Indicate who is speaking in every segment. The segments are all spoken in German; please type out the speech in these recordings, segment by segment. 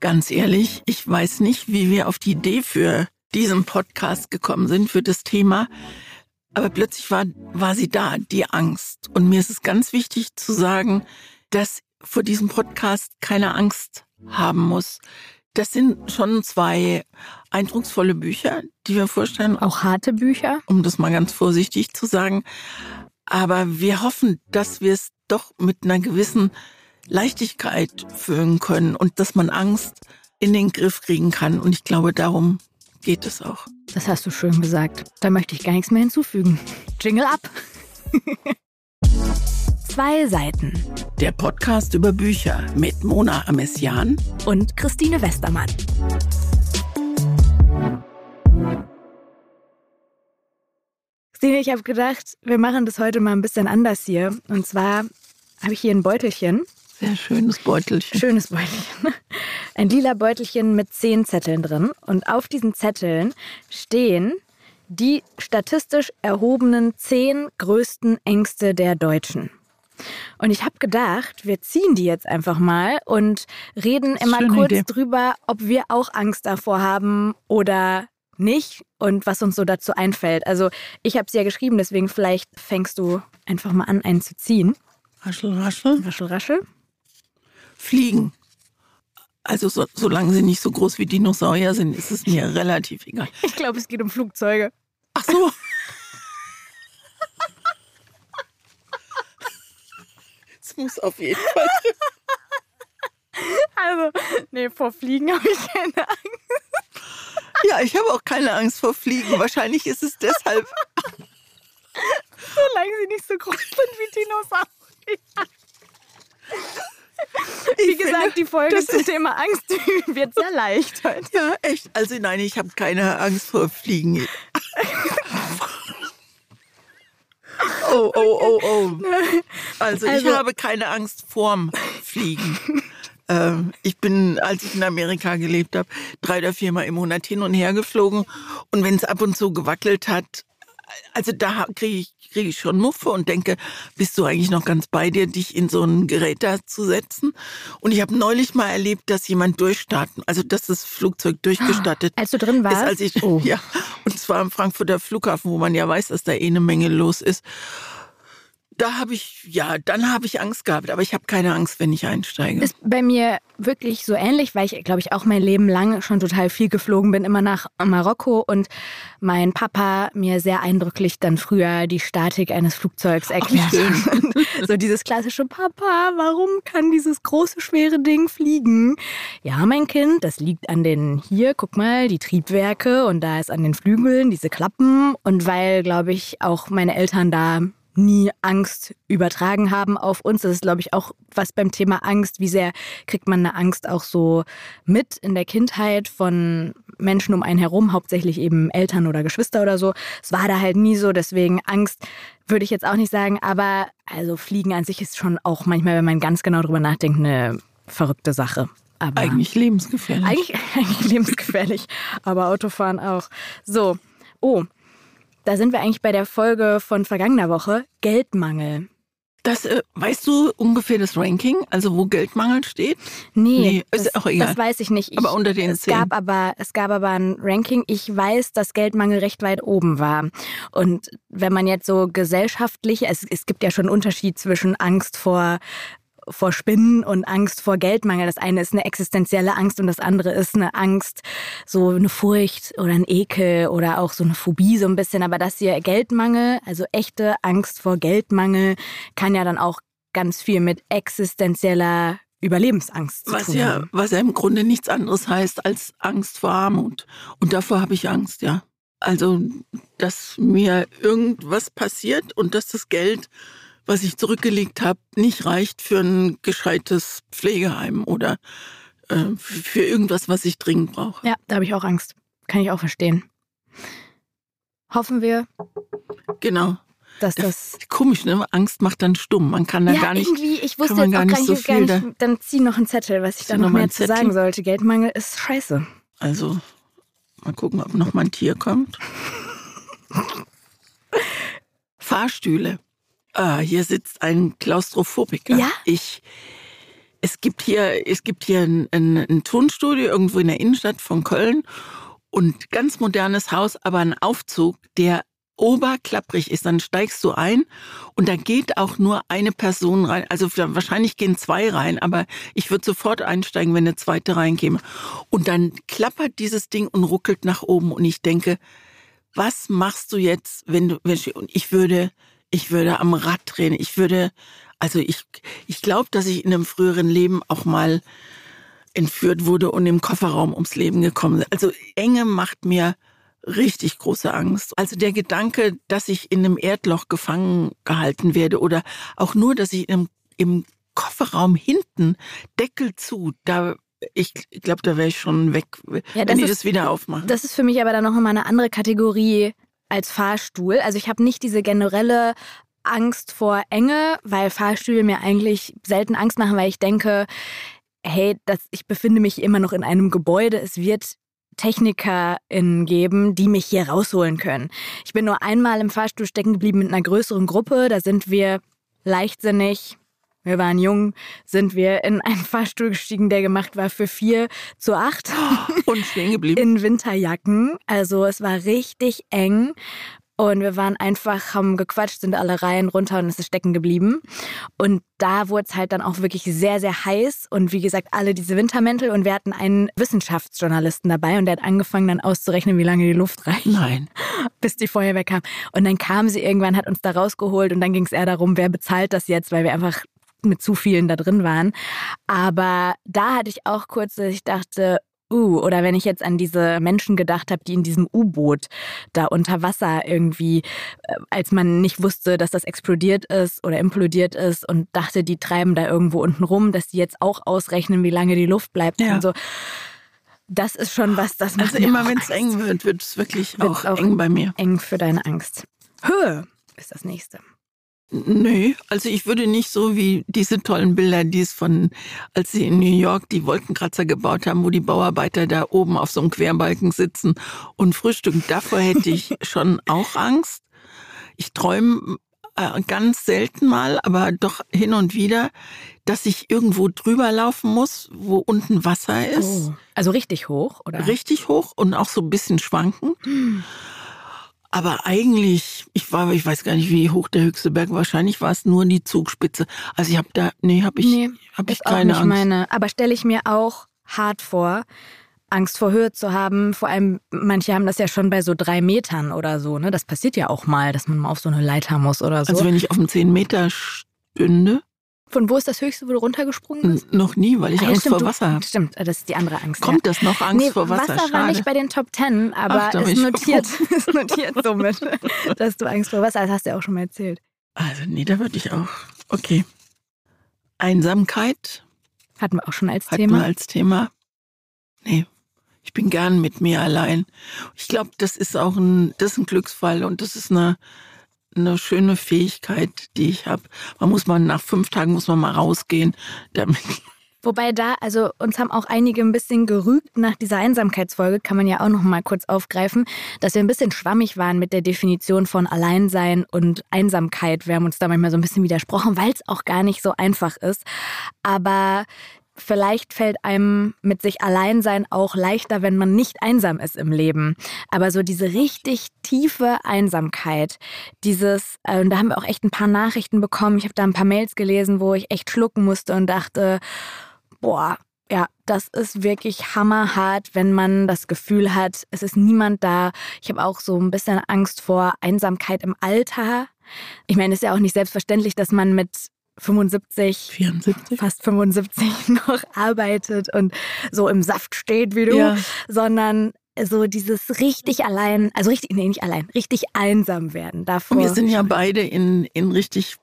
Speaker 1: Ganz ehrlich, ich weiß nicht, wie wir auf die Idee für diesen Podcast gekommen sind, für das Thema. Aber plötzlich war, war sie da, die Angst. Und mir ist es ganz wichtig zu sagen, dass vor diesem Podcast keine Angst haben muss. Das sind schon zwei eindrucksvolle Bücher, die wir vorstellen.
Speaker 2: Auch harte Bücher?
Speaker 1: Um das mal ganz vorsichtig zu sagen. Aber wir hoffen, dass wir es doch mit einer gewissen Leichtigkeit fühlen können und dass man Angst in den Griff kriegen kann. Und ich glaube, darum geht es auch.
Speaker 2: Das hast du schön gesagt. Da möchte ich gar nichts mehr hinzufügen. Jingle ab. Zwei Seiten.
Speaker 1: Der Podcast über Bücher mit Mona Amessian
Speaker 2: und Christine Westermann. Christine, ich habe gedacht, wir machen das heute mal ein bisschen anders hier. Und zwar habe ich hier ein Beutelchen.
Speaker 1: Sehr schönes Beutelchen.
Speaker 2: Schönes Beutelchen. Ein lila Beutelchen mit zehn Zetteln drin. Und auf diesen Zetteln stehen die statistisch erhobenen zehn größten Ängste der Deutschen. Und ich habe gedacht, wir ziehen die jetzt einfach mal und reden immer Schöne kurz Idee. drüber, ob wir auch Angst davor haben oder nicht und was uns so dazu einfällt. Also ich habe es ja geschrieben, deswegen vielleicht fängst du einfach mal an, einen zu ziehen.
Speaker 1: Raschel, raschel.
Speaker 2: Raschel, raschel.
Speaker 1: Fliegen. Also so, solange sie nicht so groß wie Dinosaurier sind, ist es mir relativ egal.
Speaker 2: Ich glaube, es geht um Flugzeuge.
Speaker 1: Ach so. Es muss auf jeden Fall.
Speaker 2: Also, nee, vor Fliegen habe ich keine Angst.
Speaker 1: Ja, ich habe auch keine Angst vor Fliegen. Wahrscheinlich ist es deshalb.
Speaker 2: Solange sie nicht so groß sind wie Dinosaurier. Wie ich gesagt, finde, die Folge zum Thema Angst wird sehr leicht heute.
Speaker 1: Ja, echt. Also nein, ich habe keine Angst vor Fliegen. Oh, oh, oh, oh. Also, also ich habe keine Angst vorm Fliegen. Ähm, ich bin, als ich in Amerika gelebt habe, drei oder viermal im Monat hin und her geflogen. Und wenn es ab und zu gewackelt hat, also da kriege ich, krieg ich schon Muffe und denke, bist du eigentlich noch ganz bei dir, dich in so ein Gerät da zu setzen? Und ich habe neulich mal erlebt, dass jemand durchstarten, also dass das Flugzeug durchgestattet
Speaker 2: Als du drin warst?
Speaker 1: Ist, als ich, oh. Ja, und zwar am Frankfurter Flughafen, wo man ja weiß, dass da eh eine Menge los ist da habe ich, ja, dann habe ich Angst gehabt, aber ich habe keine Angst, wenn ich einsteige.
Speaker 2: Ist bei mir wirklich so ähnlich, weil ich, glaube ich, auch mein Leben lang schon total viel geflogen bin, immer nach Marokko und mein Papa mir sehr eindrücklich dann früher die Statik eines Flugzeugs erklärt hat. so dieses klassische Papa, warum kann dieses große, schwere Ding fliegen? Ja, mein Kind, das liegt an den, hier, guck mal, die Triebwerke und da ist an den Flügeln diese Klappen und weil, glaube ich, auch meine Eltern da nie Angst übertragen haben auf uns. Das ist, glaube ich, auch was beim Thema Angst. Wie sehr kriegt man eine Angst auch so mit in der Kindheit von Menschen um einen herum, hauptsächlich eben Eltern oder Geschwister oder so. Es war da halt nie so, deswegen Angst würde ich jetzt auch nicht sagen. Aber also Fliegen an sich ist schon auch manchmal, wenn man ganz genau drüber nachdenkt, eine verrückte Sache.
Speaker 1: Aber eigentlich lebensgefährlich.
Speaker 2: Eigentlich, eigentlich lebensgefährlich, aber Autofahren auch. So, oh, da sind wir eigentlich bei der Folge von vergangener Woche, Geldmangel.
Speaker 1: Das, äh, weißt du ungefähr das Ranking, also wo Geldmangel steht?
Speaker 2: Nee, nee das, ist auch egal. das weiß ich nicht. Ich,
Speaker 1: aber unter den
Speaker 2: es
Speaker 1: zehn.
Speaker 2: Gab aber, es gab aber ein Ranking. Ich weiß, dass Geldmangel recht weit oben war. Und wenn man jetzt so gesellschaftlich, es, es gibt ja schon einen Unterschied zwischen Angst vor vor Spinnen und Angst vor Geldmangel. Das eine ist eine existenzielle Angst und das andere ist eine Angst, so eine Furcht oder ein Ekel oder auch so eine Phobie so ein bisschen. Aber das hier Geldmangel, also echte Angst vor Geldmangel, kann ja dann auch ganz viel mit existenzieller Überlebensangst zu
Speaker 1: was
Speaker 2: tun
Speaker 1: ja,
Speaker 2: haben.
Speaker 1: Was ja im Grunde nichts anderes heißt als Angst vor Armut. Und davor habe ich Angst, ja. Also, dass mir irgendwas passiert und dass das Geld was ich zurückgelegt habe, nicht reicht für ein gescheites Pflegeheim oder äh, für irgendwas, was ich dringend brauche.
Speaker 2: Ja, da habe ich auch Angst. Kann ich auch verstehen. Hoffen wir.
Speaker 1: Genau.
Speaker 2: Dass das, das
Speaker 1: komisch, ne? Angst macht dann stumm. Man kann da
Speaker 2: ja,
Speaker 1: gar nicht.
Speaker 2: Irgendwie, ich wusste jetzt auch gar nicht, so viel nicht dann zieh noch einen Zettel, was ich da noch mehr zu sagen sollte. Geldmangel ist scheiße.
Speaker 1: Also, mal gucken, ob noch mal ein Tier kommt. Fahrstühle. Ah, hier sitzt ein Klaustrophobiker.
Speaker 2: Ja?
Speaker 1: Ich, es gibt hier, es gibt hier ein, ein, ein Tonstudio irgendwo in der Innenstadt von Köln und ganz modernes Haus, aber ein Aufzug, der oberklapprig ist, dann steigst du ein und da geht auch nur eine Person rein. Also wahrscheinlich gehen zwei rein, aber ich würde sofort einsteigen, wenn eine zweite reinkäme. Und dann klappert dieses Ding und ruckelt nach oben und ich denke, was machst du jetzt, wenn du, wenn ich, und ich würde, ich würde am Rad drehen, ich würde, also ich, ich glaube, dass ich in einem früheren Leben auch mal entführt wurde und im Kofferraum ums Leben gekommen bin. Also Enge macht mir richtig große Angst. Also der Gedanke, dass ich in einem Erdloch gefangen gehalten werde oder auch nur, dass ich im, im Kofferraum hinten Deckel zu, da ich glaube, da wäre ich schon weg, ja, wenn die das wieder aufmachen.
Speaker 2: Das ist für mich aber dann noch mal eine andere Kategorie als Fahrstuhl. Also ich habe nicht diese generelle Angst vor Enge, weil Fahrstühle mir eigentlich selten Angst machen, weil ich denke, hey, das, ich befinde mich immer noch in einem Gebäude, es wird TechnikerInnen geben, die mich hier rausholen können. Ich bin nur einmal im Fahrstuhl stecken geblieben mit einer größeren Gruppe. Da sind wir leichtsinnig, wir waren jung, sind wir in einen Fahrstuhl gestiegen, der gemacht war für vier zu acht.
Speaker 1: Und stehen geblieben.
Speaker 2: In Winterjacken. Also es war richtig eng. Und wir waren einfach, haben gequatscht, sind alle Reihen runter und es ist stecken geblieben. Und da wurde es halt dann auch wirklich sehr, sehr heiß. Und wie gesagt, alle diese Wintermäntel. Und wir hatten einen Wissenschaftsjournalisten dabei und der hat angefangen dann auszurechnen, wie lange die Luft reicht.
Speaker 1: Nein.
Speaker 2: Bis die Feuerwehr kam. Und dann kam sie irgendwann, hat uns da rausgeholt und dann ging es eher darum, wer bezahlt das jetzt, weil wir einfach mit zu vielen da drin waren. Aber da hatte ich auch kurz, dass ich dachte, Uh, oder wenn ich jetzt an diese Menschen gedacht habe, die in diesem U-Boot da unter Wasser irgendwie, äh, als man nicht wusste, dass das explodiert ist oder implodiert ist und dachte, die treiben da irgendwo unten rum, dass die jetzt auch ausrechnen, wie lange die Luft bleibt ja. und so. Das ist schon was, das
Speaker 1: macht Also immer wenn es eng wird, wird es wirklich auch, auch eng bei mir.
Speaker 2: Eng für deine Angst. Höhe ist das nächste.
Speaker 1: Nö, also ich würde nicht so wie diese tollen Bilder, die es von, als sie in New York die Wolkenkratzer gebaut haben, wo die Bauarbeiter da oben auf so einem Querbalken sitzen und frühstücken. Davor hätte ich schon auch Angst. Ich träume äh, ganz selten mal, aber doch hin und wieder, dass ich irgendwo drüber laufen muss, wo unten Wasser ist. Oh,
Speaker 2: also richtig hoch, oder?
Speaker 1: Richtig hoch und auch so ein bisschen schwanken. Hm. Aber eigentlich, ich war, ich weiß gar nicht, wie hoch der höchste Berg. Wahrscheinlich war es nur die Zugspitze. Also ich habe da, nee, habe ich, nee, hab ich keine auch nicht Angst. Meine,
Speaker 2: aber stelle ich mir auch hart vor, Angst vor Höhe zu haben. Vor allem, manche haben das ja schon bei so drei Metern oder so. Ne? Das passiert ja auch mal, dass man mal auf so eine Leiter muss oder so.
Speaker 1: Also wenn ich auf einem 10 Meter stünde,
Speaker 2: von wo ist das höchste, wo du runtergesprungen bist?
Speaker 1: Noch nie, weil ich ah, Angst stimmt, vor Wasser habe.
Speaker 2: Stimmt, das ist die andere Angst.
Speaker 1: Kommt ja. das noch Angst nee, vor Wasser?
Speaker 2: Wasser
Speaker 1: Schade.
Speaker 2: war nicht bei den Top Ten, aber Ach, ist, notiert, ist notiert somit, dass du Angst vor Wasser hast. Das hast du ja auch schon mal erzählt.
Speaker 1: Also nee, da würde ich auch. Okay. Einsamkeit.
Speaker 2: Hatten wir auch schon als
Speaker 1: Hatten
Speaker 2: Thema.
Speaker 1: Wir als Thema. Nee, ich bin gern mit mir allein. Ich glaube, das ist auch ein, das ist ein Glücksfall und das ist eine eine schöne Fähigkeit, die ich habe. Man muss mal nach fünf Tagen muss man mal rausgehen, damit
Speaker 2: Wobei da, also uns haben auch einige ein bisschen gerügt nach dieser Einsamkeitsfolge, kann man ja auch noch mal kurz aufgreifen, dass wir ein bisschen schwammig waren mit der Definition von Alleinsein und Einsamkeit. Wir haben uns da manchmal so ein bisschen widersprochen, weil es auch gar nicht so einfach ist. Aber vielleicht fällt einem mit sich allein sein auch leichter, wenn man nicht einsam ist im Leben. Aber so diese richtig tiefe Einsamkeit, dieses, äh, und da haben wir auch echt ein paar Nachrichten bekommen. Ich habe da ein paar Mails gelesen, wo ich echt schlucken musste und dachte, boah, ja, das ist wirklich hammerhart, wenn man das Gefühl hat, es ist niemand da. Ich habe auch so ein bisschen Angst vor Einsamkeit im Alter. Ich meine, es ist ja auch nicht selbstverständlich, dass man mit 75,
Speaker 1: 74?
Speaker 2: fast 75 noch arbeitet und so im Saft steht wie du, ja. sondern so dieses richtig allein, also richtig, nee, nicht allein, richtig einsam werden davor.
Speaker 1: Und wir sind ja beide in, in richtig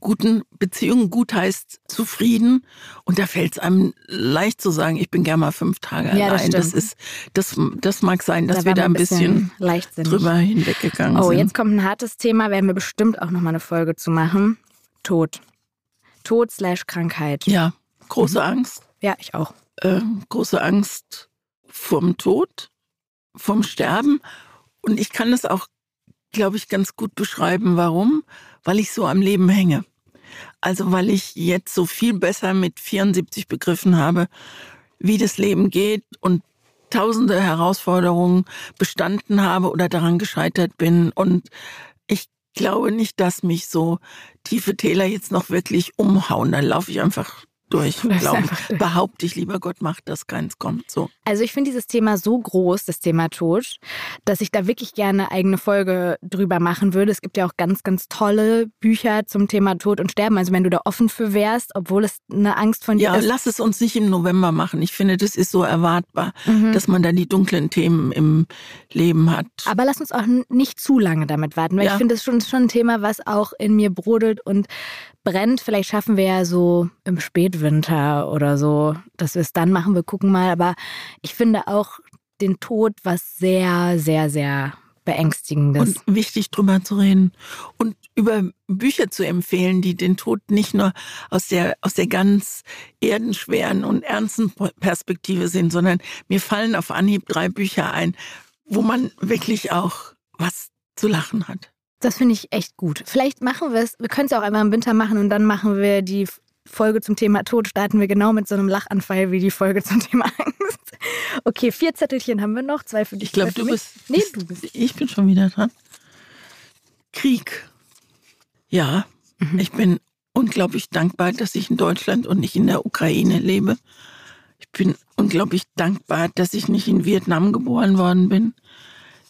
Speaker 1: guten Beziehungen. Gut heißt zufrieden. Und da fällt es einem leicht zu sagen, ich bin gerne mal fünf Tage ja, allein. Das, das, ist, das, das mag sein, dass da wir da ein bisschen, bisschen drüber hinweggegangen
Speaker 2: oh,
Speaker 1: sind.
Speaker 2: Oh, jetzt kommt ein hartes Thema, werden wir bestimmt auch nochmal eine Folge zu machen. Tod. Tod slash Krankheit.
Speaker 1: Ja, große mhm. Angst.
Speaker 2: Ja, ich auch.
Speaker 1: Äh, große Angst vorm Tod, vom Sterben. Und ich kann das auch, glaube ich, ganz gut beschreiben. Warum? Weil ich so am Leben hänge. Also weil ich jetzt so viel besser mit 74 begriffen habe, wie das Leben geht und tausende Herausforderungen bestanden habe oder daran gescheitert bin. Und glaube nicht, dass mich so tiefe Täler jetzt noch wirklich umhauen. Dann laufe ich einfach durch, glaube ich. Behaupte ich lieber, Gott macht, dass keins kommt. So.
Speaker 2: Also ich finde dieses Thema so groß, das Thema Tod, dass ich da wirklich gerne eine eigene Folge drüber machen würde. Es gibt ja auch ganz, ganz tolle Bücher zum Thema Tod und Sterben. Also wenn du da offen für wärst, obwohl es eine Angst von dir
Speaker 1: ja,
Speaker 2: ist.
Speaker 1: Ja, lass es uns nicht im November machen. Ich finde, das ist so erwartbar, mhm. dass man da die dunklen Themen im Leben hat.
Speaker 2: Aber lass uns auch nicht zu lange damit warten, weil ja. ich finde, das ist schon, schon ein Thema, was auch in mir brodelt und brennt. Vielleicht schaffen wir ja so im Spätwinter oder so, dass wir es dann machen. Wir gucken mal. Aber ich finde auch den Tod was sehr, sehr, sehr beängstigendes.
Speaker 1: Und wichtig drüber zu reden und über Bücher zu empfehlen, die den Tod nicht nur aus der, aus der ganz erdenschweren und ernsten Perspektive sehen, sondern mir fallen auf Anhieb drei Bücher ein, wo man wirklich auch was zu lachen hat.
Speaker 2: Das finde ich echt gut. Vielleicht machen wir es, wir können es ja auch einmal im Winter machen und dann machen wir die Folge zum Thema Tod, starten wir genau mit so einem Lachanfall wie die Folge zum Thema Angst. Okay, vier Zettelchen haben wir noch, zwei für dich.
Speaker 1: Ich glaube, du bist. Nee, du bist. Ich bin schon wieder dran. Krieg. Ja, mhm. ich bin unglaublich dankbar, dass ich in Deutschland und nicht in der Ukraine lebe. Ich bin unglaublich dankbar, dass ich nicht in Vietnam geboren worden bin.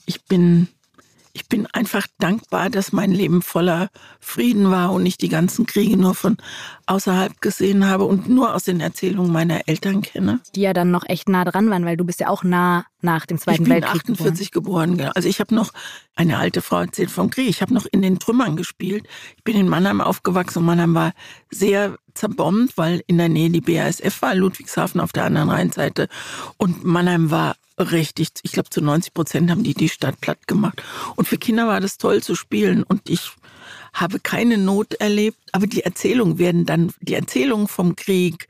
Speaker 1: Ich bin ich bin einfach dankbar, dass mein Leben voller Frieden war und ich die ganzen Kriege nur von außerhalb gesehen habe und nur aus den Erzählungen meiner Eltern kenne.
Speaker 2: Die ja dann noch echt nah dran waren, weil du bist ja auch nah nach dem Zweiten Weltkrieg
Speaker 1: Ich bin 48 geboren. geboren. Also ich habe noch, eine alte Frau erzählt vom Krieg, ich habe noch in den Trümmern gespielt. Ich bin in Mannheim aufgewachsen und Mannheim war sehr zerbombt, weil in der Nähe die BASF war, Ludwigshafen auf der anderen Rheinseite. Und Mannheim war richtig, ich glaube zu 90 Prozent haben die die Stadt platt gemacht. Und für Kinder war das toll zu spielen und ich habe keine Not erlebt, aber die Erzählungen werden dann, die Erzählungen vom Krieg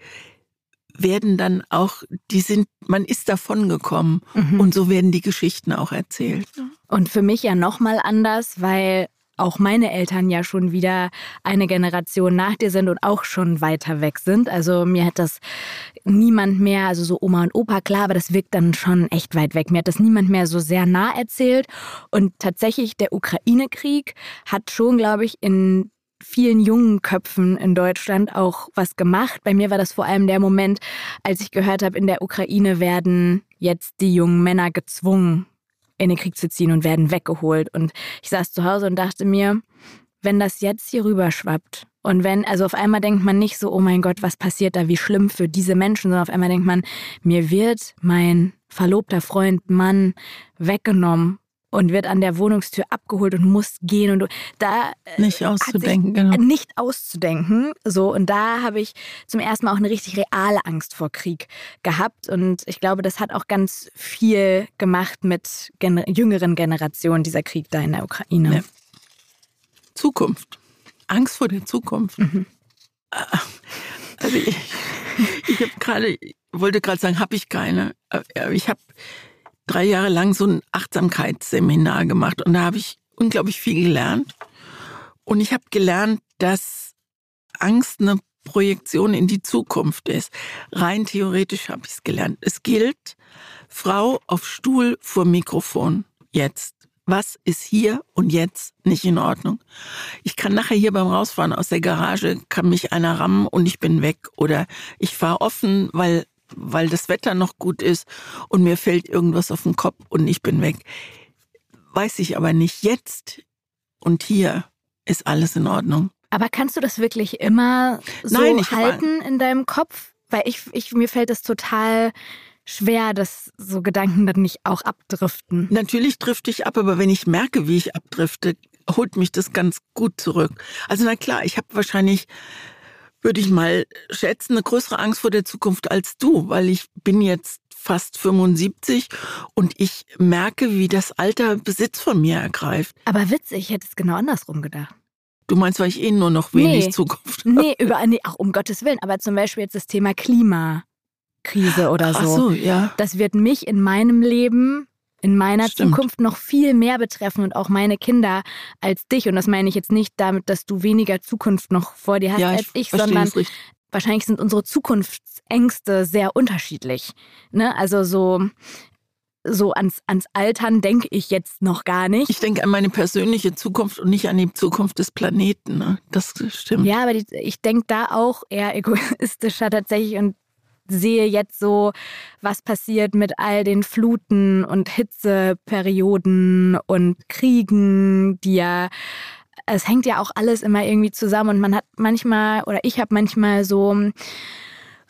Speaker 1: werden dann auch, die sind, man ist davon gekommen mhm. und so werden die Geschichten auch erzählt.
Speaker 2: Und für mich ja nochmal anders, weil auch meine Eltern ja schon wieder eine Generation nach dir sind und auch schon weiter weg sind. Also mir hat das niemand mehr, also so Oma und Opa, klar, aber das wirkt dann schon echt weit weg. Mir hat das niemand mehr so sehr nah erzählt. Und tatsächlich der Ukraine-Krieg hat schon, glaube ich, in vielen jungen Köpfen in Deutschland auch was gemacht. Bei mir war das vor allem der Moment, als ich gehört habe, in der Ukraine werden jetzt die jungen Männer gezwungen, in den Krieg zu ziehen und werden weggeholt. Und ich saß zu Hause und dachte mir, wenn das jetzt hier rüber schwappt und wenn, also auf einmal denkt man nicht so, oh mein Gott, was passiert da, wie schlimm für diese Menschen, sondern auf einmal denkt man, mir wird mein verlobter Freund, Mann weggenommen und wird an der Wohnungstür abgeholt und muss gehen und da
Speaker 1: äh, nicht auszudenken, genau.
Speaker 2: Nicht auszudenken, so und da habe ich zum ersten Mal auch eine richtig reale Angst vor Krieg gehabt und ich glaube, das hat auch ganz viel gemacht mit gener jüngeren Generationen dieser Krieg da in der Ukraine. Ja.
Speaker 1: Zukunft. Angst vor der Zukunft. Mhm. Also ich, ich habe gerade wollte gerade sagen, habe ich keine. Ich habe drei Jahre lang so ein Achtsamkeitsseminar gemacht und da habe ich unglaublich viel gelernt. Und ich habe gelernt, dass Angst eine Projektion in die Zukunft ist. Rein theoretisch habe ich es gelernt. Es gilt, Frau auf Stuhl vor Mikrofon. Jetzt. Was ist hier und jetzt nicht in Ordnung? Ich kann nachher hier beim Rausfahren aus der Garage, kann mich einer rammen und ich bin weg. Oder ich fahre offen, weil weil das Wetter noch gut ist und mir fällt irgendwas auf den Kopf und ich bin weg. Weiß ich aber nicht. Jetzt und hier ist alles in Ordnung.
Speaker 2: Aber kannst du das wirklich immer so Nein, halten in deinem Kopf? Weil ich, ich, mir fällt es total schwer, dass so Gedanken dann nicht auch abdriften.
Speaker 1: Natürlich drifte ich ab, aber wenn ich merke, wie ich abdrifte, holt mich das ganz gut zurück. Also na klar, ich habe wahrscheinlich würde ich mal schätzen, eine größere Angst vor der Zukunft als du, weil ich bin jetzt fast 75 und ich merke, wie das Alter Besitz von mir ergreift.
Speaker 2: Aber witzig, ich hätte es genau andersrum gedacht.
Speaker 1: Du meinst, weil ich eh nur noch wenig nee, Zukunft
Speaker 2: habe? Nee, über, nee, auch um Gottes Willen. Aber zum Beispiel jetzt das Thema Klimakrise oder so.
Speaker 1: Ach so, ja.
Speaker 2: Das wird mich in meinem Leben in meiner Stimmt. Zukunft noch viel mehr betreffen und auch meine Kinder als dich. Und das meine ich jetzt nicht damit, dass du weniger Zukunft noch vor dir hast ja, als ich, sondern wahrscheinlich sind unsere Zukunftsängste sehr unterschiedlich. Ne? Also so so ans, ans Altern denke ich jetzt noch gar nicht.
Speaker 1: Ich denke an meine persönliche Zukunft und nicht an die Zukunft des Planeten. Ne? Das stimmt.
Speaker 2: Ja, aber die, ich denke da auch eher egoistischer tatsächlich und sehe jetzt so, was passiert mit all den Fluten und Hitzeperioden und Kriegen, die ja es hängt ja auch alles immer irgendwie zusammen. Und man hat manchmal oder ich habe manchmal so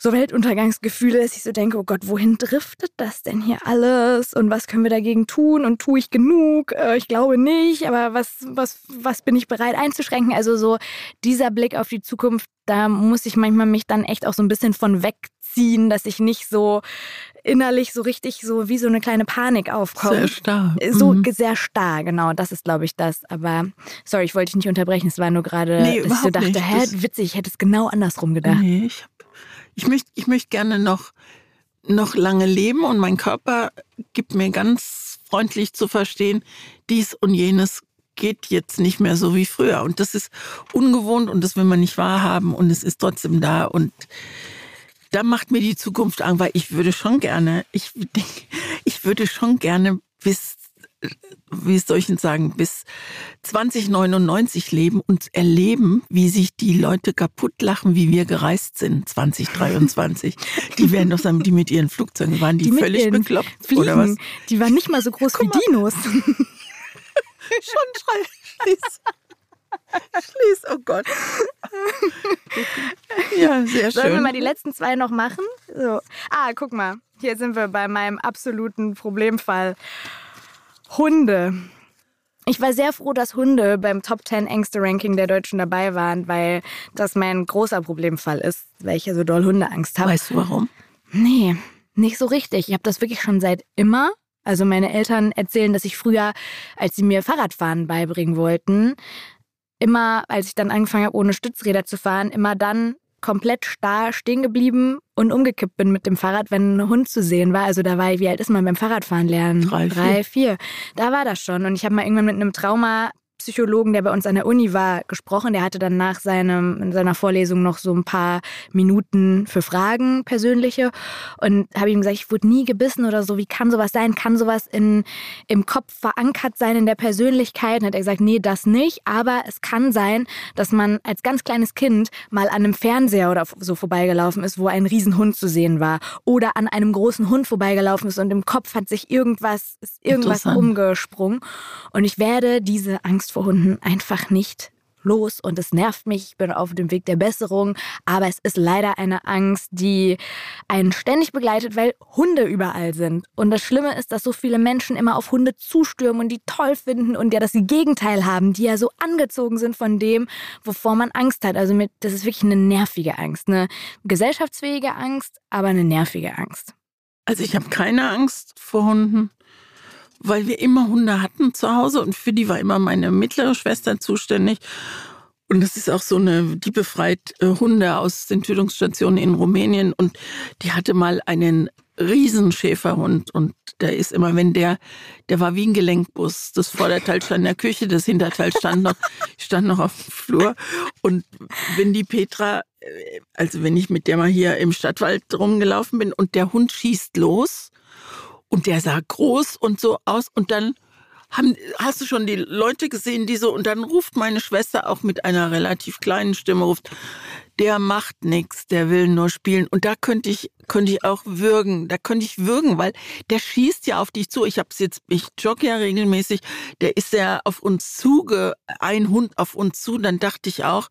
Speaker 2: so Weltuntergangsgefühle, dass ich so denke, oh Gott, wohin driftet das denn hier alles und was können wir dagegen tun und tue ich genug? Äh, ich glaube nicht, aber was, was, was bin ich bereit einzuschränken? Also so dieser Blick auf die Zukunft, da muss ich manchmal mich dann echt auch so ein bisschen von wegziehen, dass ich nicht so innerlich so richtig so wie so eine kleine Panik aufkommt.
Speaker 1: Sehr starr.
Speaker 2: So mhm. sehr starr, genau. Das ist, glaube ich, das. Aber sorry, ich wollte dich nicht unterbrechen. Es war nur gerade, nee, dass ich so dachte, nicht. hä, witzig, ich hätte es genau andersrum gedacht.
Speaker 1: Nee, ich ich möchte ich möcht gerne noch, noch lange leben und mein Körper gibt mir ganz freundlich zu verstehen, dies und jenes geht jetzt nicht mehr so wie früher. Und das ist ungewohnt und das will man nicht wahrhaben und es ist trotzdem da. Und da macht mir die Zukunft Angst, weil ich würde schon gerne, ich, ich würde schon gerne bis wie soll ich denn sagen, bis 2099 leben und erleben, wie sich die Leute kaputt lachen, wie wir gereist sind 2023. die werden doch sagen, die mit ihren Flugzeugen waren die, die völlig bekloppt
Speaker 2: Fliegen, oder was? Die waren nicht mal so groß Guck wie Dinos.
Speaker 1: Schon schrei, schließ. Schließ, oh Gott. Ja, sehr schön.
Speaker 2: Sollen wir mal die letzten zwei noch machen? So. Ah, guck mal. Hier sind wir bei meinem absoluten Problemfall. Hunde. Ich war sehr froh, dass Hunde beim Top 10 Ängste-Ranking der Deutschen dabei waren, weil das mein großer Problemfall ist, weil ich ja so doll Hundeangst habe.
Speaker 1: Weißt du warum?
Speaker 2: Nee, nicht so richtig. Ich habe das wirklich schon seit immer. Also meine Eltern erzählen, dass ich früher, als sie mir Fahrradfahren beibringen wollten, immer, als ich dann angefangen habe, ohne Stützräder zu fahren, immer dann komplett starr stehen geblieben und umgekippt bin mit dem Fahrrad, wenn ein Hund zu sehen war. Also da war ich, wie alt ist man beim Fahrradfahren lernen?
Speaker 1: Drei, vier.
Speaker 2: Drei, vier. Da war das schon. Und ich habe mal irgendwann mit einem Trauma Psychologen, der bei uns an der Uni war, gesprochen. Der hatte dann nach seinem, in seiner Vorlesung noch so ein paar Minuten für Fragen, persönliche. Und habe ihm gesagt, ich wurde nie gebissen oder so. Wie kann sowas sein? Kann sowas in, im Kopf verankert sein, in der Persönlichkeit? Und hat er gesagt, nee, das nicht. Aber es kann sein, dass man als ganz kleines Kind mal an einem Fernseher oder so vorbeigelaufen ist, wo ein Riesenhund zu sehen war. Oder an einem großen Hund vorbeigelaufen ist und im Kopf hat sich irgendwas, ist irgendwas umgesprungen. Und ich werde diese Angst vor Hunden einfach nicht los und es nervt mich. Ich bin auf dem Weg der Besserung, aber es ist leider eine Angst, die einen ständig begleitet, weil Hunde überall sind. Und das Schlimme ist, dass so viele Menschen immer auf Hunde zustürmen und die toll finden und ja das Gegenteil haben, die ja so angezogen sind von dem, wovor man Angst hat. Also mit, das ist wirklich eine nervige Angst, eine gesellschaftsfähige Angst, aber eine nervige Angst.
Speaker 1: Also ich habe keine Angst vor Hunden weil wir immer Hunde hatten zu Hause und für die war immer meine mittlere Schwester zuständig. Und das ist auch so eine, die befreit äh, Hunde aus den Tötungsstationen in Rumänien und die hatte mal einen Riesenschäferhund und der ist immer, wenn der, der war wie ein Gelenkbus. Das Vorderteil stand in der Küche, das Hinterteil stand noch, stand noch auf dem Flur. Und wenn die Petra, äh, also wenn ich mit der mal hier im Stadtwald rumgelaufen bin und der Hund schießt los, und der sah groß und so aus. Und dann haben, hast du schon die Leute gesehen, die so, und dann ruft meine Schwester auch mit einer relativ kleinen Stimme, ruft, der macht nichts, der will nur spielen. Und da könnte ich, könnte ich auch würgen, da könnte ich würgen, weil der schießt ja auf dich zu. Ich hab's jetzt, ich jogge ja regelmäßig, der ist ja auf uns zuge, ein Hund auf uns zu. Dann dachte ich auch,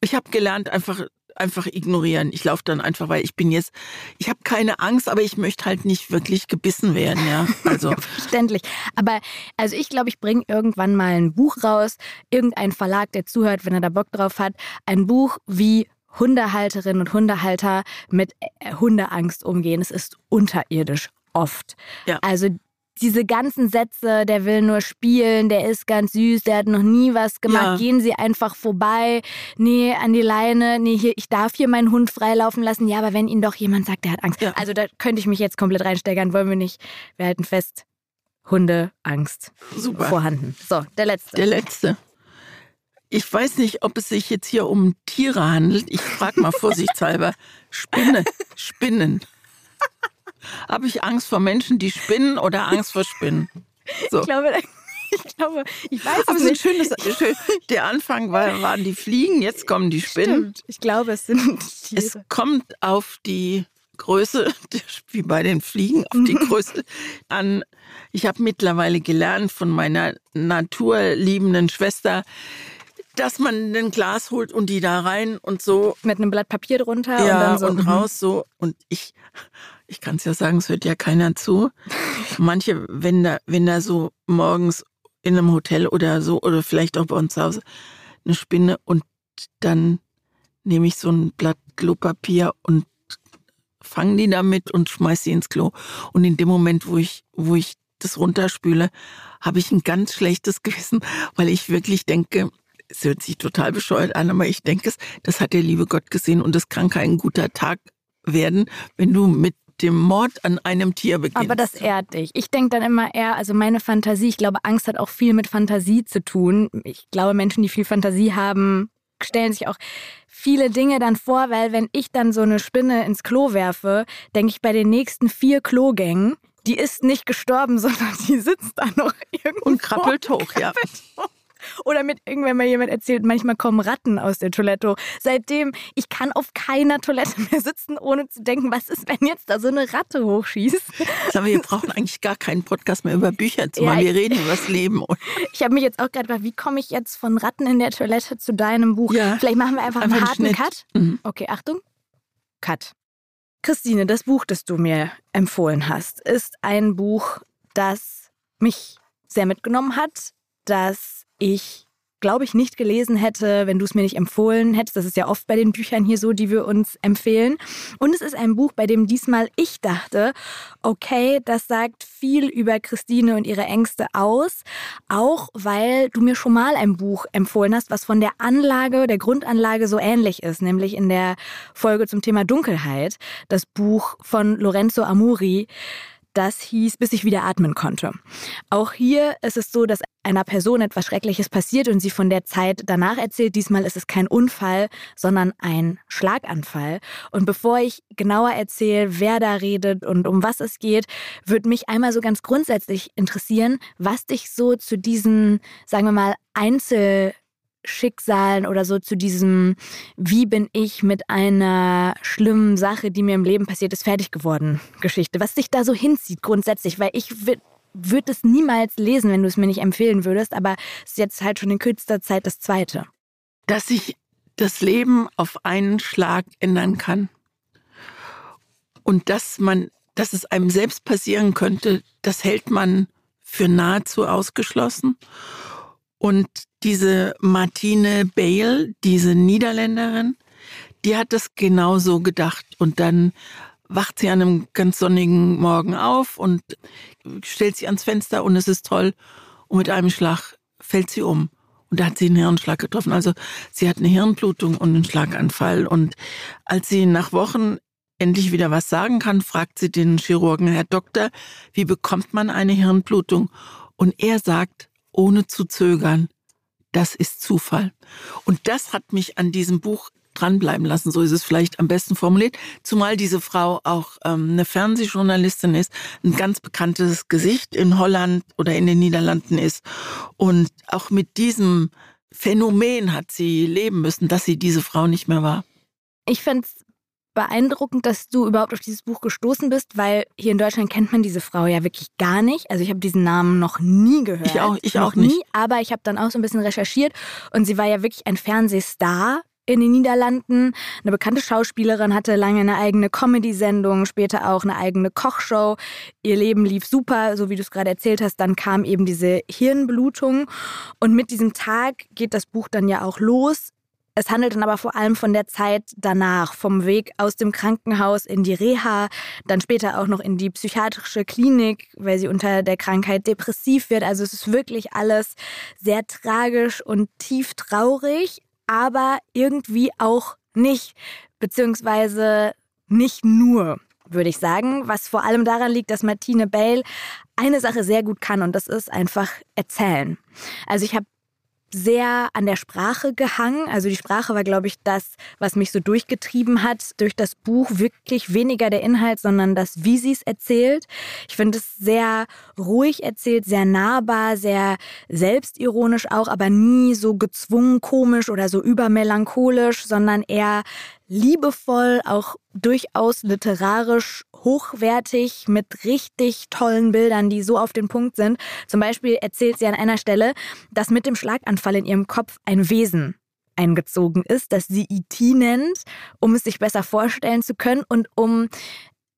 Speaker 1: ich habe gelernt, einfach einfach ignorieren. Ich laufe dann einfach, weil ich bin jetzt, ich habe keine Angst, aber ich möchte halt nicht wirklich gebissen werden, ja.
Speaker 2: Also verständlich. Aber also ich glaube, ich bringe irgendwann mal ein Buch raus, irgendein Verlag, der zuhört, wenn er da Bock drauf hat, ein Buch wie Hundehalterinnen und Hundehalter mit äh, Hundeangst umgehen. Es ist unterirdisch oft. Ja. Also diese ganzen Sätze, der will nur spielen, der ist ganz süß, der hat noch nie was gemacht, ja. gehen Sie einfach vorbei, nee, an die Leine, nee, hier, ich darf hier meinen Hund freilaufen lassen, ja, aber wenn Ihnen doch jemand sagt, der hat Angst. Ja. Also da könnte ich mich jetzt komplett reinsteigern, wollen wir nicht. Wir halten fest, Hundeangst
Speaker 1: Super.
Speaker 2: vorhanden. So, der letzte.
Speaker 1: Der letzte. Ich weiß nicht, ob es sich jetzt hier um Tiere handelt. Ich frage mal vorsichtshalber. Spinne, Spinnen. Habe ich Angst vor Menschen, die spinnen oder Angst vor Spinnen?
Speaker 2: So. Ich glaube, ich glaube, ich weiß
Speaker 1: Aber
Speaker 2: es nicht.
Speaker 1: Schön, schön, der Anfang war, waren die Fliegen, jetzt kommen die Spinnen. Stimmt.
Speaker 2: Ich glaube, es sind
Speaker 1: Tiere. Es kommt auf die Größe, wie bei den Fliegen, auf die Größe an. Ich habe mittlerweile gelernt von meiner naturliebenden Schwester, dass man ein Glas holt und die da rein und so.
Speaker 2: Mit einem Blatt Papier drunter
Speaker 1: ja,
Speaker 2: und dann so.
Speaker 1: und mhm. raus so. Und ich, ich kann es ja sagen, es hört ja keiner zu. Manche, wenn da, wenn da so morgens in einem Hotel oder so, oder vielleicht auch bei uns zu Hause, eine Spinne und dann nehme ich so ein Blatt Klopapier und fange die damit und schmeiß sie ins Klo. Und in dem Moment, wo ich, wo ich das runterspüle, habe ich ein ganz schlechtes Gewissen, weil ich wirklich denke, es hört sich total bescheuert an, aber ich denke es, das hat der liebe Gott gesehen und es kann kein guter Tag werden, wenn du mit dem Mord an einem Tier beginnst.
Speaker 2: Aber das ehrt dich. Ich denke dann immer eher, also meine Fantasie, ich glaube, Angst hat auch viel mit Fantasie zu tun. Ich glaube, Menschen, die viel Fantasie haben, stellen sich auch viele Dinge dann vor, weil wenn ich dann so eine Spinne ins Klo werfe, denke ich bei den nächsten vier Klogängen, die ist nicht gestorben, sondern die sitzt da noch irgendwo.
Speaker 1: Und krabbelt hoch, ja.
Speaker 2: Oder mit irgendwann mal jemand erzählt, manchmal kommen Ratten aus der Toilette. Seitdem, ich kann auf keiner Toilette mehr sitzen, ohne zu denken, was ist, wenn jetzt da so eine Ratte hochschießt.
Speaker 1: Sag wir brauchen eigentlich gar keinen Podcast mehr über Bücher zu machen. Ja, wir reden über das Leben.
Speaker 2: Ich habe mich jetzt auch gerade gefragt, wie komme ich jetzt von Ratten in der Toilette zu deinem Buch? Ja, Vielleicht machen wir einfach, einfach einen harten Cut. Mhm. Okay, Achtung. Cut. Christine, das Buch, das du mir empfohlen hast, ist ein Buch, das mich sehr mitgenommen hat, das ich glaube ich, nicht gelesen hätte, wenn du es mir nicht empfohlen hättest. Das ist ja oft bei den Büchern hier so, die wir uns empfehlen. Und es ist ein Buch, bei dem diesmal ich dachte, okay, das sagt viel über Christine und ihre Ängste aus, auch weil du mir schon mal ein Buch empfohlen hast, was von der Anlage, der Grundanlage so ähnlich ist, nämlich in der Folge zum Thema Dunkelheit, das Buch von Lorenzo Amuri. Das hieß, bis ich wieder atmen konnte. Auch hier ist es so, dass einer Person etwas Schreckliches passiert und sie von der Zeit danach erzählt. Diesmal ist es kein Unfall, sondern ein Schlaganfall. Und bevor ich genauer erzähle, wer da redet und um was es geht, würde mich einmal so ganz grundsätzlich interessieren, was dich so zu diesen, sagen wir mal, Einzel Schicksalen oder so zu diesem, wie bin ich mit einer schlimmen Sache, die mir im Leben passiert ist, fertig geworden Geschichte. Was dich da so hinzieht grundsätzlich, weil ich würde es niemals lesen, wenn du es mir nicht empfehlen würdest, aber es ist jetzt halt schon in kürzester Zeit das Zweite.
Speaker 1: Dass sich das Leben auf einen Schlag ändern kann und dass man, dass es einem selbst passieren könnte, das hält man für nahezu ausgeschlossen. Und diese Martine Bale, diese Niederländerin, die hat das genau so gedacht. Und dann wacht sie an einem ganz sonnigen Morgen auf und stellt sich ans Fenster und es ist toll. Und mit einem Schlag fällt sie um. Und da hat sie einen Hirnschlag getroffen. Also sie hat eine Hirnblutung und einen Schlaganfall. Und als sie nach Wochen endlich wieder was sagen kann, fragt sie den Chirurgen, Herr Doktor, wie bekommt man eine Hirnblutung? Und er sagt, ohne zu zögern, das ist Zufall. Und das hat mich an diesem Buch dranbleiben lassen, so ist es vielleicht am besten formuliert, zumal diese Frau auch ähm, eine Fernsehjournalistin ist, ein ganz bekanntes Gesicht in Holland oder in den Niederlanden ist und auch mit diesem Phänomen hat sie leben müssen, dass sie diese Frau nicht mehr war.
Speaker 2: Ich fände es beeindruckend, dass du überhaupt auf dieses Buch gestoßen bist, weil hier in Deutschland kennt man diese Frau ja wirklich gar nicht. Also ich habe diesen Namen noch nie gehört.
Speaker 1: Ich auch, ich
Speaker 2: noch
Speaker 1: auch nicht.
Speaker 2: Nie, aber ich habe dann auch so ein bisschen recherchiert und sie war ja wirklich ein Fernsehstar in den Niederlanden. Eine bekannte Schauspielerin hatte lange eine eigene Comedy-Sendung, später auch eine eigene Kochshow. Ihr Leben lief super, so wie du es gerade erzählt hast. Dann kam eben diese Hirnblutung. Und mit diesem Tag geht das Buch dann ja auch los. Es handelt dann aber vor allem von der Zeit danach, vom Weg aus dem Krankenhaus in die Reha, dann später auch noch in die psychiatrische Klinik, weil sie unter der Krankheit depressiv wird. Also es ist wirklich alles sehr tragisch und tief traurig, aber irgendwie auch nicht, beziehungsweise nicht nur. würde ich sagen, was vor allem daran liegt, dass Martine Bale eine Sache sehr gut kann und das ist einfach erzählen. Also ich habe sehr an der Sprache gehangen. Also die Sprache war, glaube ich, das, was mich so durchgetrieben hat durch das Buch. Wirklich weniger der Inhalt, sondern das, wie sie es erzählt. Ich finde es sehr ruhig erzählt, sehr nahbar, sehr selbstironisch auch, aber nie so gezwungen komisch oder so übermelancholisch, sondern eher liebevoll, auch durchaus literarisch hochwertig mit richtig tollen Bildern, die so auf den Punkt sind. Zum Beispiel erzählt sie an einer Stelle, dass mit dem Schlaganfall in ihrem Kopf ein Wesen eingezogen ist, das sie IT nennt, um es sich besser vorstellen zu können und um